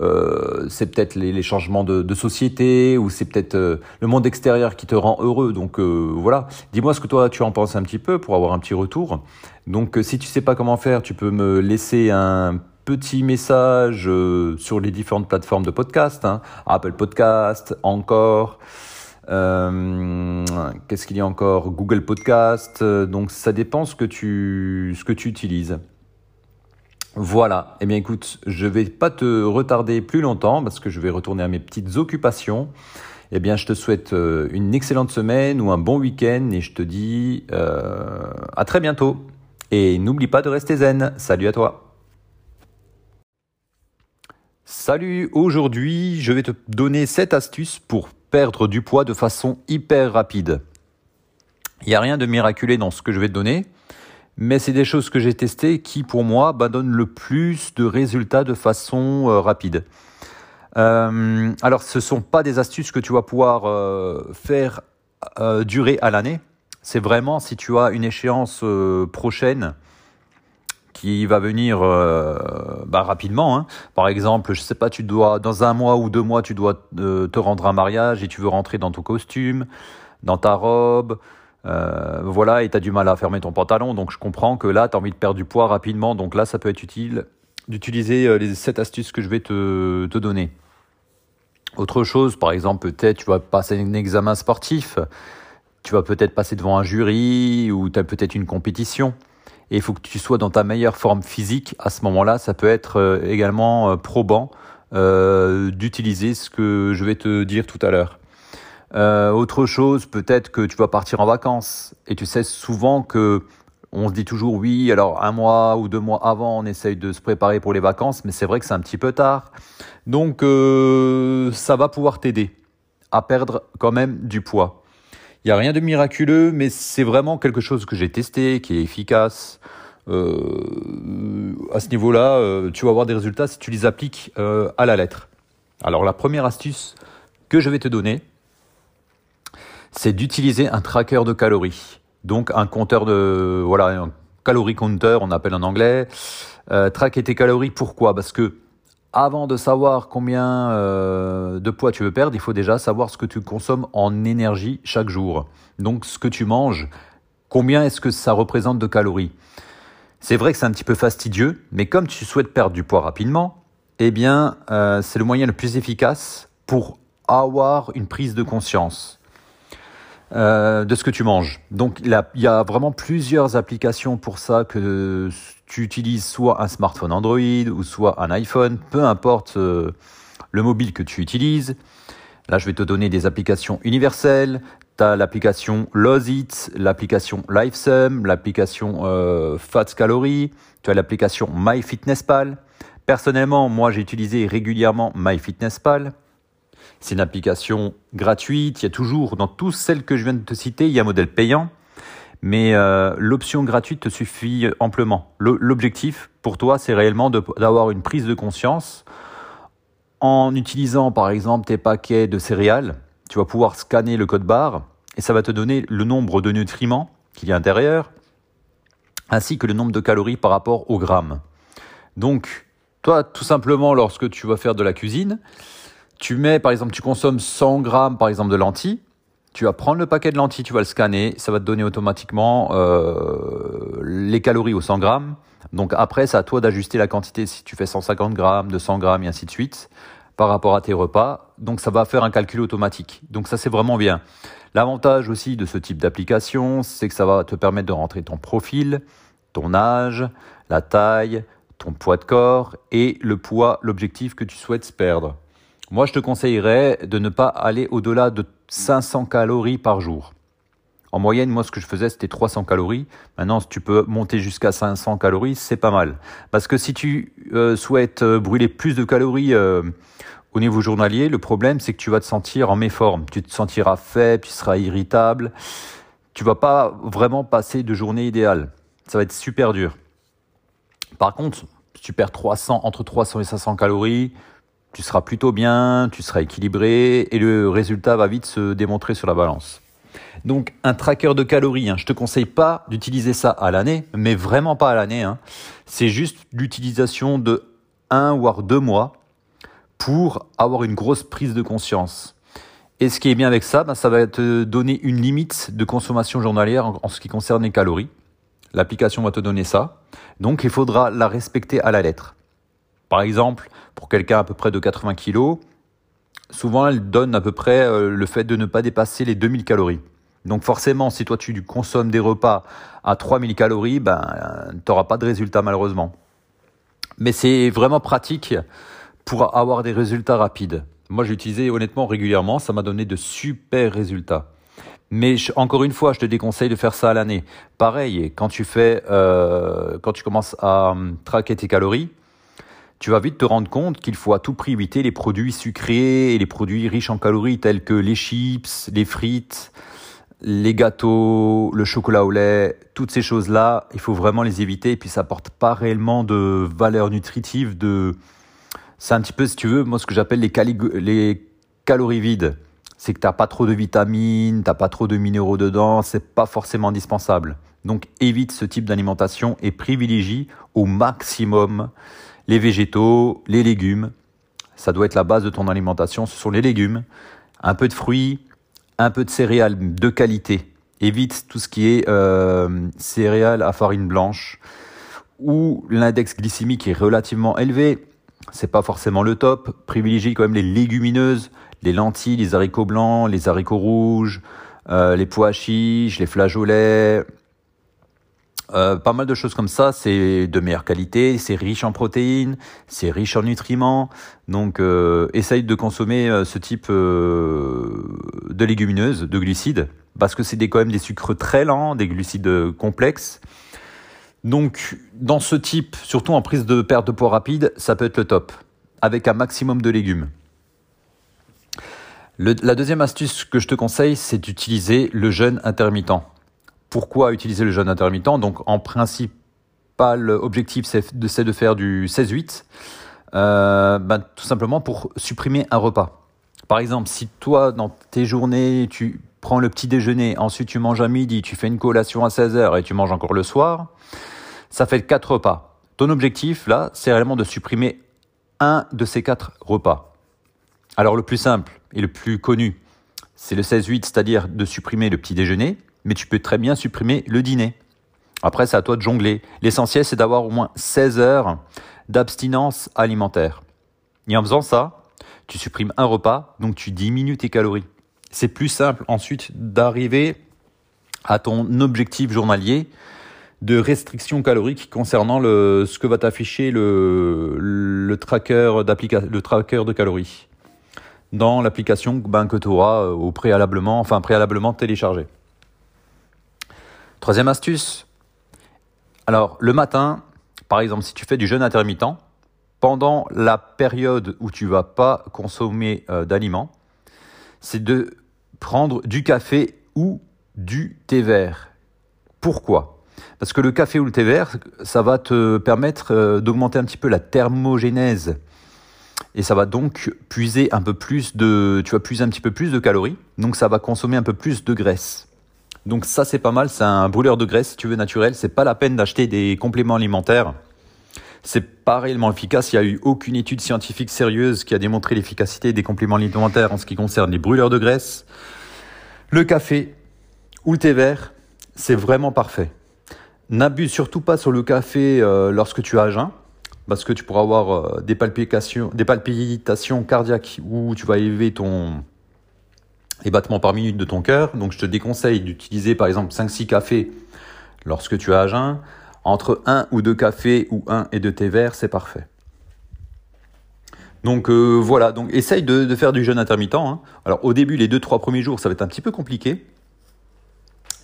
euh, c'est peut-être les, changements de, société ou c'est peut-être euh, le monde extérieur qui te rend heureux. Donc euh, voilà, dis-moi ce que toi tu en penses un petit peu pour avoir un petit retour. Donc si tu sais pas comment faire, tu peux me laisser un petit message sur les différentes plateformes de podcast, hein, Apple Podcast, encore. Qu'est-ce qu'il y a encore? Google Podcast. Donc ça dépend ce que tu, ce que tu utilises. Voilà. Eh bien écoute, je vais pas te retarder plus longtemps parce que je vais retourner à mes petites occupations. Eh bien, je te souhaite euh, une excellente semaine ou un bon week-end et je te dis euh, à très bientôt. Et n'oublie pas de rester zen. Salut à toi. Salut, aujourd'hui je vais te donner cette astuce pour perdre du poids de façon hyper rapide. Il n'y a rien de miraculé dans ce que je vais te donner, mais c'est des choses que j'ai testées qui, pour moi, bah, donnent le plus de résultats de façon euh, rapide. Euh, alors, ce ne sont pas des astuces que tu vas pouvoir euh, faire durer à l'année. C'est vraiment si tu as une échéance prochaine qui va venir bah, rapidement. Hein. Par exemple, je sais pas, tu dois dans un mois ou deux mois, tu dois te rendre un mariage et tu veux rentrer dans ton costume, dans ta robe. Euh, voilà, et tu as du mal à fermer ton pantalon. Donc je comprends que là, tu as envie de perdre du poids rapidement. Donc là, ça peut être utile d'utiliser les sept astuces que je vais te, te donner. Autre chose, par exemple, peut-être tu vas passer un examen sportif, tu vas peut-être passer devant un jury ou tu as peut-être une compétition et il faut que tu sois dans ta meilleure forme physique. À ce moment-là, ça peut être euh, également euh, probant euh, d'utiliser ce que je vais te dire tout à l'heure. Autre chose, peut-être que tu vas partir en vacances et tu sais souvent que on se dit toujours oui, alors un mois ou deux mois avant, on essaye de se préparer pour les vacances, mais c'est vrai que c'est un petit peu tard. Donc euh, ça va pouvoir t'aider à perdre quand même du poids. Il n'y a rien de miraculeux, mais c'est vraiment quelque chose que j'ai testé, qui est efficace. Euh, à ce niveau-là, euh, tu vas avoir des résultats si tu les appliques à la lettre. Alors la première astuce que je vais te donner, c'est d'utiliser un tracker de calories. Donc un compteur de voilà un calorie counter, on appelle en anglais. Euh, traquer tes calories, pourquoi? Parce que avant de savoir combien euh, de poids tu veux perdre, il faut déjà savoir ce que tu consommes en énergie chaque jour. Donc ce que tu manges, combien est-ce que ça représente de calories? C'est vrai que c'est un petit peu fastidieux, mais comme tu souhaites perdre du poids rapidement, eh bien euh, c'est le moyen le plus efficace pour avoir une prise de conscience. Euh, de ce que tu manges. Donc il y a vraiment plusieurs applications pour ça que tu utilises soit un smartphone Android ou soit un iPhone, peu importe euh, le mobile que tu utilises. Là, je vais te donner des applications universelles. Tu as l'application Lozit, l'application LifeSum, l'application euh, Fats Calorie, tu as l'application MyFitnessPal. Personnellement, moi, j'ai utilisé régulièrement MyFitnessPal. C'est une application gratuite. Il y a toujours, dans toutes celles que je viens de te citer, il y a un modèle payant. Mais euh, l'option gratuite te suffit amplement. L'objectif pour toi, c'est réellement d'avoir une prise de conscience en utilisant par exemple tes paquets de céréales. Tu vas pouvoir scanner le code barre et ça va te donner le nombre de nutriments qu'il y a à l'intérieur ainsi que le nombre de calories par rapport au gramme. Donc, toi, tout simplement, lorsque tu vas faire de la cuisine, tu mets, par exemple, tu consommes 100 grammes, par exemple, de lentilles. Tu vas prendre le paquet de lentilles, tu vas le scanner, ça va te donner automatiquement euh, les calories aux 100 grammes. Donc après, c'est à toi d'ajuster la quantité si tu fais 150 grammes, 200 grammes et ainsi de suite par rapport à tes repas. Donc ça va faire un calcul automatique. Donc ça c'est vraiment bien. L'avantage aussi de ce type d'application, c'est que ça va te permettre de rentrer ton profil, ton âge, la taille, ton poids de corps et le poids, l'objectif que tu souhaites perdre. Moi, je te conseillerais de ne pas aller au-delà de 500 calories par jour. En moyenne, moi, ce que je faisais, c'était 300 calories. Maintenant, si tu peux monter jusqu'à 500 calories, c'est pas mal. Parce que si tu euh, souhaites euh, brûler plus de calories euh, au niveau journalier, le problème, c'est que tu vas te sentir en méforme. Tu te sentiras faible, tu seras irritable. Tu vas pas vraiment passer de journée idéale. Ça va être super dur. Par contre, si tu perds 300, entre 300 et 500 calories, tu seras plutôt bien, tu seras équilibré et le résultat va vite se démontrer sur la balance. Donc un tracker de calories, hein, je te conseille pas d'utiliser ça à l'année, mais vraiment pas à l'année. Hein. C'est juste l'utilisation de un voire deux mois pour avoir une grosse prise de conscience. Et ce qui est bien avec ça, ben, ça va te donner une limite de consommation journalière en ce qui concerne les calories. L'application va te donner ça. Donc il faudra la respecter à la lettre. Par exemple, pour quelqu'un à peu près de 80 kg, souvent elle donne à peu près euh, le fait de ne pas dépasser les 2000 calories. Donc forcément, si toi tu consommes des repas à 3000 calories, ben, tu n'auras pas de résultat malheureusement. Mais c'est vraiment pratique pour avoir des résultats rapides. Moi, j'ai utilisé honnêtement régulièrement, ça m'a donné de super résultats. Mais encore une fois, je te déconseille de faire ça à l'année. Pareil, quand euh, quand tu commences à hum, traquer tes calories, tu vas vite te rendre compte qu'il faut à tout prix éviter les produits sucrés et les produits riches en calories tels que les chips, les frites, les gâteaux, le chocolat au lait, toutes ces choses-là, il faut vraiment les éviter et puis ça apporte pas réellement de valeur nutritive c'est un petit peu si tu veux moi ce que j'appelle les, les calories vides. C'est que tu n'as pas trop de vitamines, tu n'as pas trop de minéraux dedans, c'est pas forcément indispensable. Donc évite ce type d'alimentation et privilégie au maximum les végétaux, les légumes. Ça doit être la base de ton alimentation. Ce sont les légumes, un peu de fruits, un peu de céréales de qualité. Évite tout ce qui est euh, céréales à farine blanche où l'index glycémique est relativement élevé. C'est pas forcément le top. Privilégie quand même les légumineuses, les lentilles, les haricots blancs, les haricots rouges, euh, les pois chiches, les flageolets, euh, pas mal de choses comme ça, c'est de meilleure qualité, c'est riche en protéines, c'est riche en nutriments. Donc euh, essaye de consommer euh, ce type de légumineuses, de glucides, parce que c'est quand même des sucres très lents, des glucides complexes. Donc, dans ce type, surtout en prise de perte de poids rapide, ça peut être le top, avec un maximum de légumes. la deuxième astuce que je te conseille, c'est d'utiliser le jeûne intermittent. Pourquoi utiliser le jeûne intermittent Donc, en principal objectif, c'est de, faire du 16-8, euh, ben, tout simplement pour supprimer un repas. Par exemple, si toi, dans tes journées, tu prends le petit déjeuner, ensuite tu manges à midi, tu fais une collation à 16h et tu manges encore le soir, ça fait quatre repas. Ton objectif, là, c'est réellement de supprimer un de ces quatre repas. Alors le plus simple et le plus connu, c'est le 16-8, c'est-à-dire de supprimer le petit déjeuner, mais tu peux très bien supprimer le dîner. Après, c'est à toi de jongler. L'essentiel, c'est d'avoir au moins 16 heures d'abstinence alimentaire. Et en faisant ça, tu supprimes un repas, donc tu diminues tes calories. C'est plus simple ensuite d'arriver à ton objectif journalier de restriction calorique concernant le, ce que va t'afficher le, tracker le tracker de calories dans l'application ben, que tu auras euh, au préalablement, enfin préalablement téléchargé. Troisième astuce. Alors, le matin, par exemple, si tu fais du jeûne intermittent, pendant la période où tu vas pas consommer euh, d'aliments, c'est de prendre du café ou du thé vert. Pourquoi? Parce que le café ou le thé vert, ça va te permettre euh, d'augmenter un petit peu la thermogénèse. Et ça va donc puiser un peu plus de, tu vas puiser un petit peu plus de calories. Donc ça va consommer un peu plus de graisse. Donc ça c'est pas mal, c'est un brûleur de graisse si tu veux naturel. C'est pas la peine d'acheter des compléments alimentaires. C'est pas réellement efficace. Il n'y a eu aucune étude scientifique sérieuse qui a démontré l'efficacité des compléments alimentaires en ce qui concerne les brûleurs de graisse. Le café ou le thé vert, c'est vraiment parfait. N'abuse surtout pas sur le café euh, lorsque tu as jeun, parce que tu pourras avoir euh, des, palpitations, des palpitations cardiaques où tu vas élever ton, les battements par minute de ton cœur. Donc je te déconseille d'utiliser par exemple 5-6 cafés lorsque tu as jeun. Entre 1 ou 2 cafés ou 1 et 2 thé verts, c'est parfait. Donc euh, voilà, donc essaye de, faire du jeûne intermittent. Hein. Alors au début, les 2-3 premiers jours, ça va être un petit peu compliqué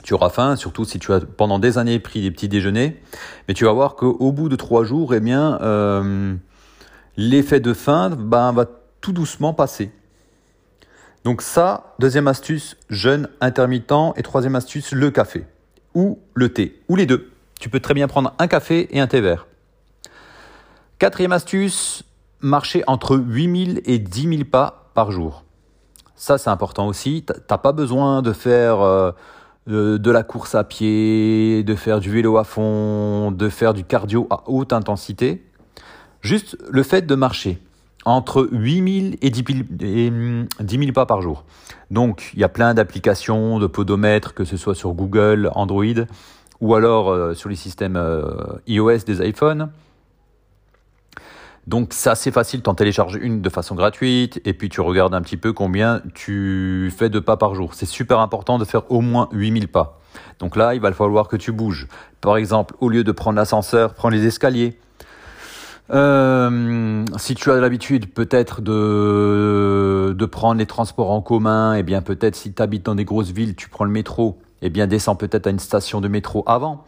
tu auras faim, surtout si tu as pendant des années pris des petits déjeuners. Mais tu vas voir qu'au bout de trois jours, eh bien, euh, l'effet de faim ben, va tout doucement passer. Donc ça, deuxième astuce, jeûne intermittent. Et troisième astuce, le café. Ou le thé. Ou les deux. Tu peux très bien prendre un café et un thé vert. Quatrième astuce, marcher entre 8000 et 10 000 pas par jour. Ça, c'est important aussi. Tu n'as pas besoin de faire... Euh, de, la course à pied, de faire du vélo à fond, de faire du cardio à haute intensité. Juste le fait de marcher entre 8000 et 10 000, pas par jour. Donc il y a plein d'applications, de podomètres, que ce soit sur Google, Android ou alors euh, sur les systèmes euh, iOS des iPhones. Donc c'est assez facile, tu en télécharges une de façon gratuite et puis tu regardes un petit peu combien tu fais de pas par jour. C'est super important de faire au moins 8000 pas. Donc là, il va falloir que tu bouges. Par exemple, au lieu de prendre l'ascenseur, prends les escaliers. Euh, si tu as l'habitude peut-être de, de prendre les transports en commun, et eh bien peut-être si tu habites dans des grosses villes, tu prends le métro, et eh bien descends peut-être à une station de métro avant.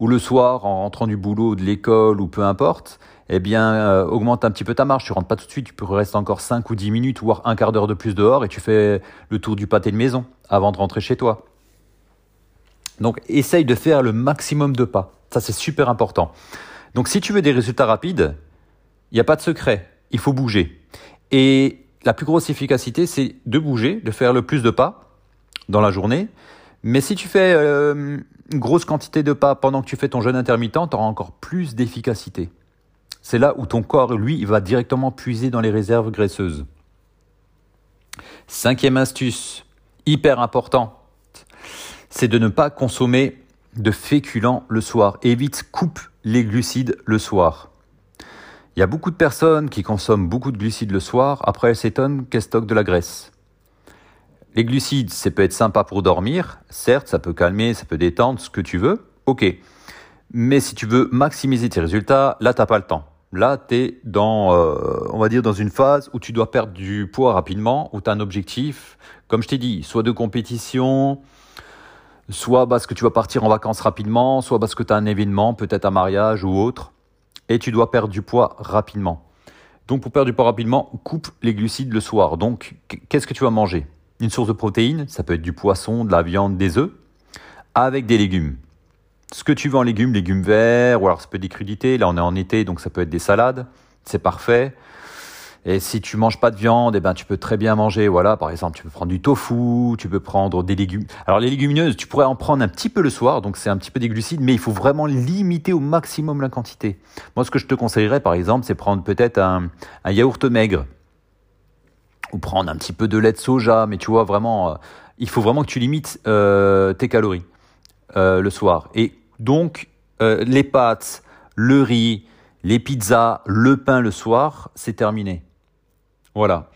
Ou le soir, en rentrant du boulot, de l'école ou peu importe, eh bien, euh, augmente un petit peu ta marche. Tu rentres pas tout de suite, tu peux rester encore 5 ou 10 minutes, voire un quart d'heure de plus dehors et tu fais le tour du pâté de maison avant de rentrer chez toi. Donc, essaye de faire le maximum de pas. Ça, c'est super important. Donc, si tu veux des résultats rapides, il n'y a pas de secret. Il faut bouger. Et la plus grosse efficacité, c'est de bouger, de faire le plus de pas dans la journée. Mais si tu fais euh, une grosse quantité de pas pendant que tu fais ton jeûne intermittent, tu auras encore plus d'efficacité. C'est là où ton corps, lui, va directement puiser dans les réserves graisseuses. Cinquième astuce, hyper important, c'est de ne pas consommer de féculents le soir. Évite, coupe les glucides le soir. Il y a beaucoup de personnes qui consomment beaucoup de glucides le soir, après elles s'étonnent qu'elles stockent de la graisse. Les glucides, ça peut être sympa pour dormir, certes, ça peut calmer, ça peut détendre, ce que tu veux, ok. Mais si tu veux maximiser tes résultats, là, t'as pas le temps. Là, tu es dans, euh, on va dire, dans une phase où tu dois perdre du poids rapidement, où tu as un objectif, comme je t'ai dit, soit de compétition, soit parce que tu vas partir en vacances rapidement, soit parce que tu as un événement, peut-être un mariage ou autre, et tu dois perdre du poids rapidement. Donc pour perdre du poids rapidement, coupe les glucides le soir. Donc qu'est-ce que tu vas manger? Une source de protéines, ça peut être du poisson, de la viande, des œufs, avec des légumes. Ce que tu veux en légumes, légumes verts, ou alors ça peut être des crudités, là on est en été, donc ça peut être des salades, c'est parfait. Et si tu manges pas de viande, eh ben tu peux très bien manger. Voilà, par exemple, tu peux prendre du tofu, tu peux prendre des légumes. Alors les légumineuses, tu pourrais en prendre un petit peu le soir, donc c'est un petit peu des glucides, mais il faut vraiment limiter au maximum la quantité. Moi, ce que je te conseillerais, par exemple, c'est prendre peut-être un, yaourt maigre ou prendre un petit peu de lait de soja. Mais tu vois, vraiment, euh, il faut vraiment que tu limites euh, tes calories euh, le soir. Et donc les pâtes, le riz, les pizzas, le pain le soir, c'est terminé. Voilà.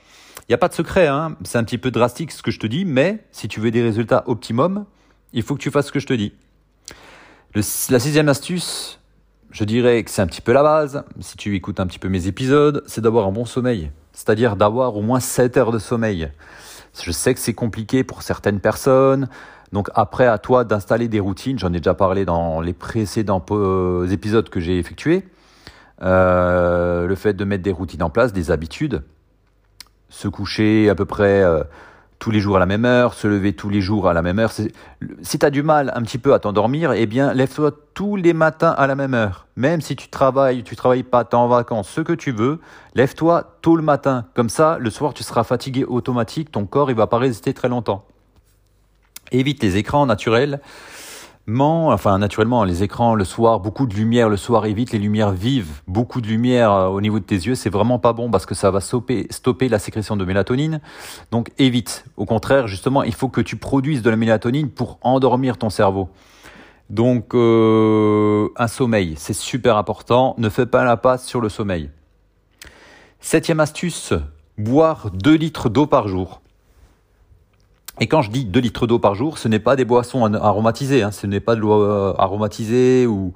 Il n'y a pas de secret, hein. c'est un petit peu drastique ce que je te dis, mais si tu veux des résultats optimum, il faut que tu fasses ce que je te dis. la sixième astuce, je dirais que c'est un petit peu la base, si tu écoutes un petit peu mes épisodes, c'est d'avoir un bon sommeil, c'est-à-dire d'avoir au moins 7 heures de sommeil. Je sais que c'est compliqué pour certaines personnes, donc après à toi d'installer des routines, j'en ai déjà parlé dans les précédents euh, épisodes que j'ai effectués, euh, le fait de mettre des routines en place, des habitudes, se coucher à peu près euh, tous les jours à la même heure, se lever tous les jours à la même heure. Si tu as du mal un petit peu à t'endormir, eh bien, lève-toi tous les matins à la même heure. Même si tu travailles, tu travailles pas, tu es en vacances, ce que tu veux, lève-toi tôt le matin. Comme ça, le soir, tu seras fatigué automatique, ton corps, il va pas résister très longtemps. Évite les écrans naturels enfin naturellement, les écrans le soir, beaucoup de lumière le soir, évite les lumières vives, beaucoup de lumière euh, au niveau de tes yeux, c'est vraiment pas bon parce que ça va stopper, la sécrétion de mélatonine. Donc évite. Au contraire, justement, il faut que tu produises de la mélatonine pour endormir ton cerveau. Donc euh, un sommeil, c'est super important. Ne fais pas la passe sur le sommeil. Septième astuce, boire 2 litres d'eau par jour. Et quand je dis 2 litres d'eau par jour, ce n'est pas des boissons aromatisées, hein, ce n'est pas de l'eau euh, aromatisée ou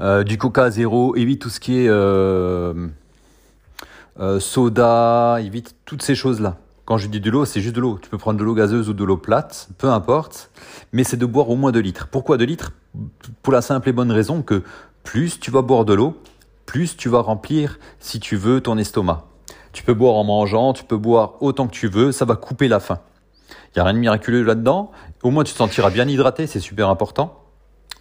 euh, du coca zéro, évite tout ce qui est euh, soda, évite toutes ces choses-là. Quand je dis de l'eau, c'est juste de l'eau. Tu peux prendre de l'eau gazeuse ou de l'eau plate, peu importe, mais c'est de boire au moins 2 litres. Pourquoi 2 litres? Pour la simple et bonne raison que plus tu vas boire de l'eau, plus tu vas remplir, si tu veux, ton estomac. Tu peux boire en mangeant, tu peux boire autant que tu veux, ça va couper la faim. Il n'y a rien de miraculeux là-dedans. Au moins, tu te sentiras bien hydraté, c'est super important.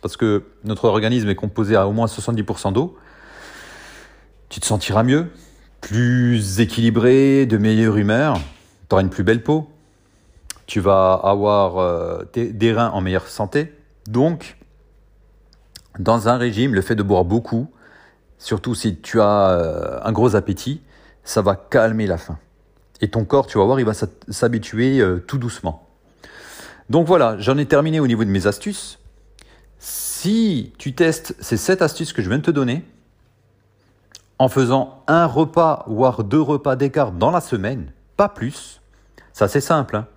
Parce que notre organisme est composé à au moins 70% d'eau. Tu te sentiras mieux, plus équilibré, de meilleure humeur. Tu auras une plus belle peau. Tu vas avoir euh, des reins en meilleure santé. Donc, dans un régime, le fait de boire beaucoup, surtout si tu as euh, un gros appétit, ça va calmer la faim. Et ton corps, tu vas voir, il va s'habituer euh, tout doucement. Donc voilà, j'en ai terminé au niveau de mes astuces. Si tu testes ces 7 astuces que je viens de te donner, en faisant un repas, voire deux repas d'écart dans la semaine, pas plus, ça c'est simple. Hein.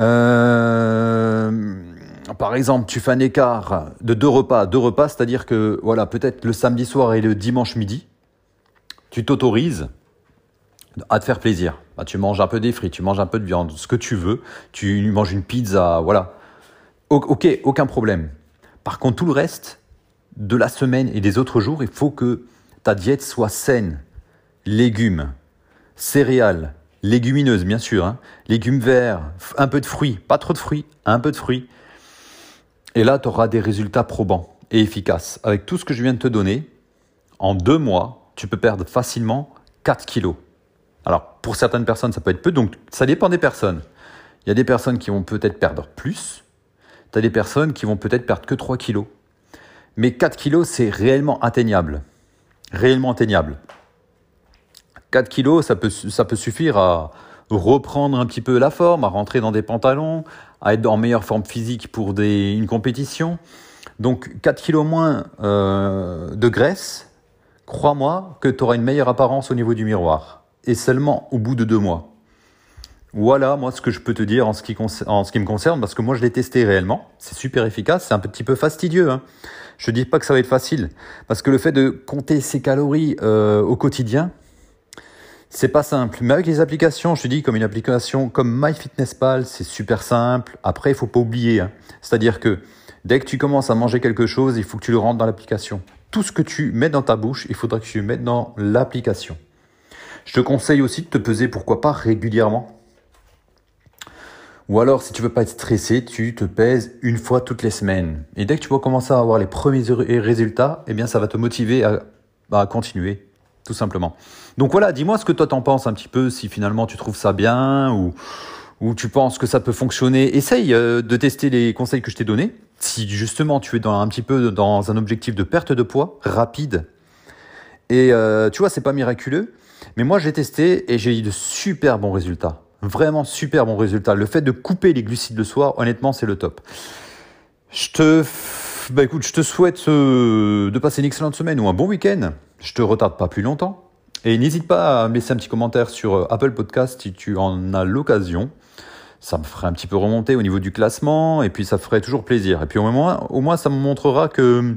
Euh, par exemple, tu fais un écart de deux repas, deux repas, c'est-à-dire que voilà, peut-être le samedi soir et le dimanche midi, tu t'autorises à te faire plaisir. Bah, tu manges un peu des frites, tu manges un peu de viande, ce que tu veux. Tu manges une pizza, voilà. Ok, aucun problème. Par contre, tout le reste de la semaine et des autres jours, il faut que ta diète soit saine. Légumes, céréales, légumineuses bien sûr, hein. légumes verts, un peu de fruits, pas trop de fruits, un peu de fruits. Et là, tu auras des résultats probants et efficaces. Avec tout ce que je viens de te donner, en deux mois, tu peux perdre facilement 4 kilos. Alors, pour certaines personnes, ça peut être peu, donc ça dépend des personnes. Il y a des personnes qui vont peut-être perdre plus, tu as des personnes qui vont peut-être perdre que 3 kilos. Mais 4 kilos, c'est réellement atteignable. Réellement atteignable. 4 kilos, ça peut, suffire à reprendre un petit peu la forme, à rentrer dans des pantalons, à être en meilleure forme physique pour une compétition. Donc 4 kilos moins euh, de graisse, crois-moi que tu auras une meilleure apparence au niveau du miroir et seulement au bout de deux mois. Voilà, moi, ce que je peux te dire en ce qui, en ce qui me concerne, parce que moi, je l'ai testé réellement. C'est super efficace, c'est un petit peu fastidieux. Hein. Je dis pas que ça va être facile, parce que le fait de compter ses calories euh, au quotidien, C'est pas simple, mais avec les applications, je te dis comme une application comme MyFitnessPal, c'est super simple. Après, il faut pas oublier, hein. c'est-à-dire que dès que tu commences à manger quelque chose, il faut que tu le rentres dans l'application. Tout ce que tu mets dans ta bouche, il faudra que tu le mettes dans l'application. Je te conseille aussi de te peser, pourquoi pas régulièrement. Ou alors, si tu veux pas être stressé, tu te pèses une fois toutes les semaines. Et dès que tu vas commencer à avoir les premiers résultats, eh bien, ça va te motiver à, à continuer tout simplement. Donc voilà, dis-moi ce que toi t'en penses un petit peu, si finalement tu trouves ça bien ou, ou tu penses que ça peut fonctionner. Essaye euh, de tester les conseils que je t'ai donnés. Si justement tu es dans un petit peu dans un objectif de perte de poids rapide, et euh, tu vois, c'est pas miraculeux, mais moi j'ai testé et j'ai eu de super bons résultats. Vraiment super bons résultats. Le fait de couper les glucides le soir, honnêtement, c'est le top. Je te, bah souhaite euh, de passer une excellente semaine ou un bon week-end. Je te retarde pas plus longtemps. Et n'hésite pas à me laisser un petit commentaire sur euh, Apple Podcast si tu en as l'occasion. Ça me ferait un petit peu remonter au niveau du classement et puis ça ferait toujours plaisir. Et puis au moins, ça me montrera que,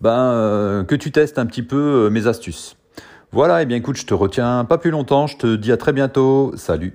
ben, euh, que tu testes un petit peu mes astuces. Voilà, et bien écoute, je te retiens pas plus longtemps. Je te dis à très bientôt. Salut.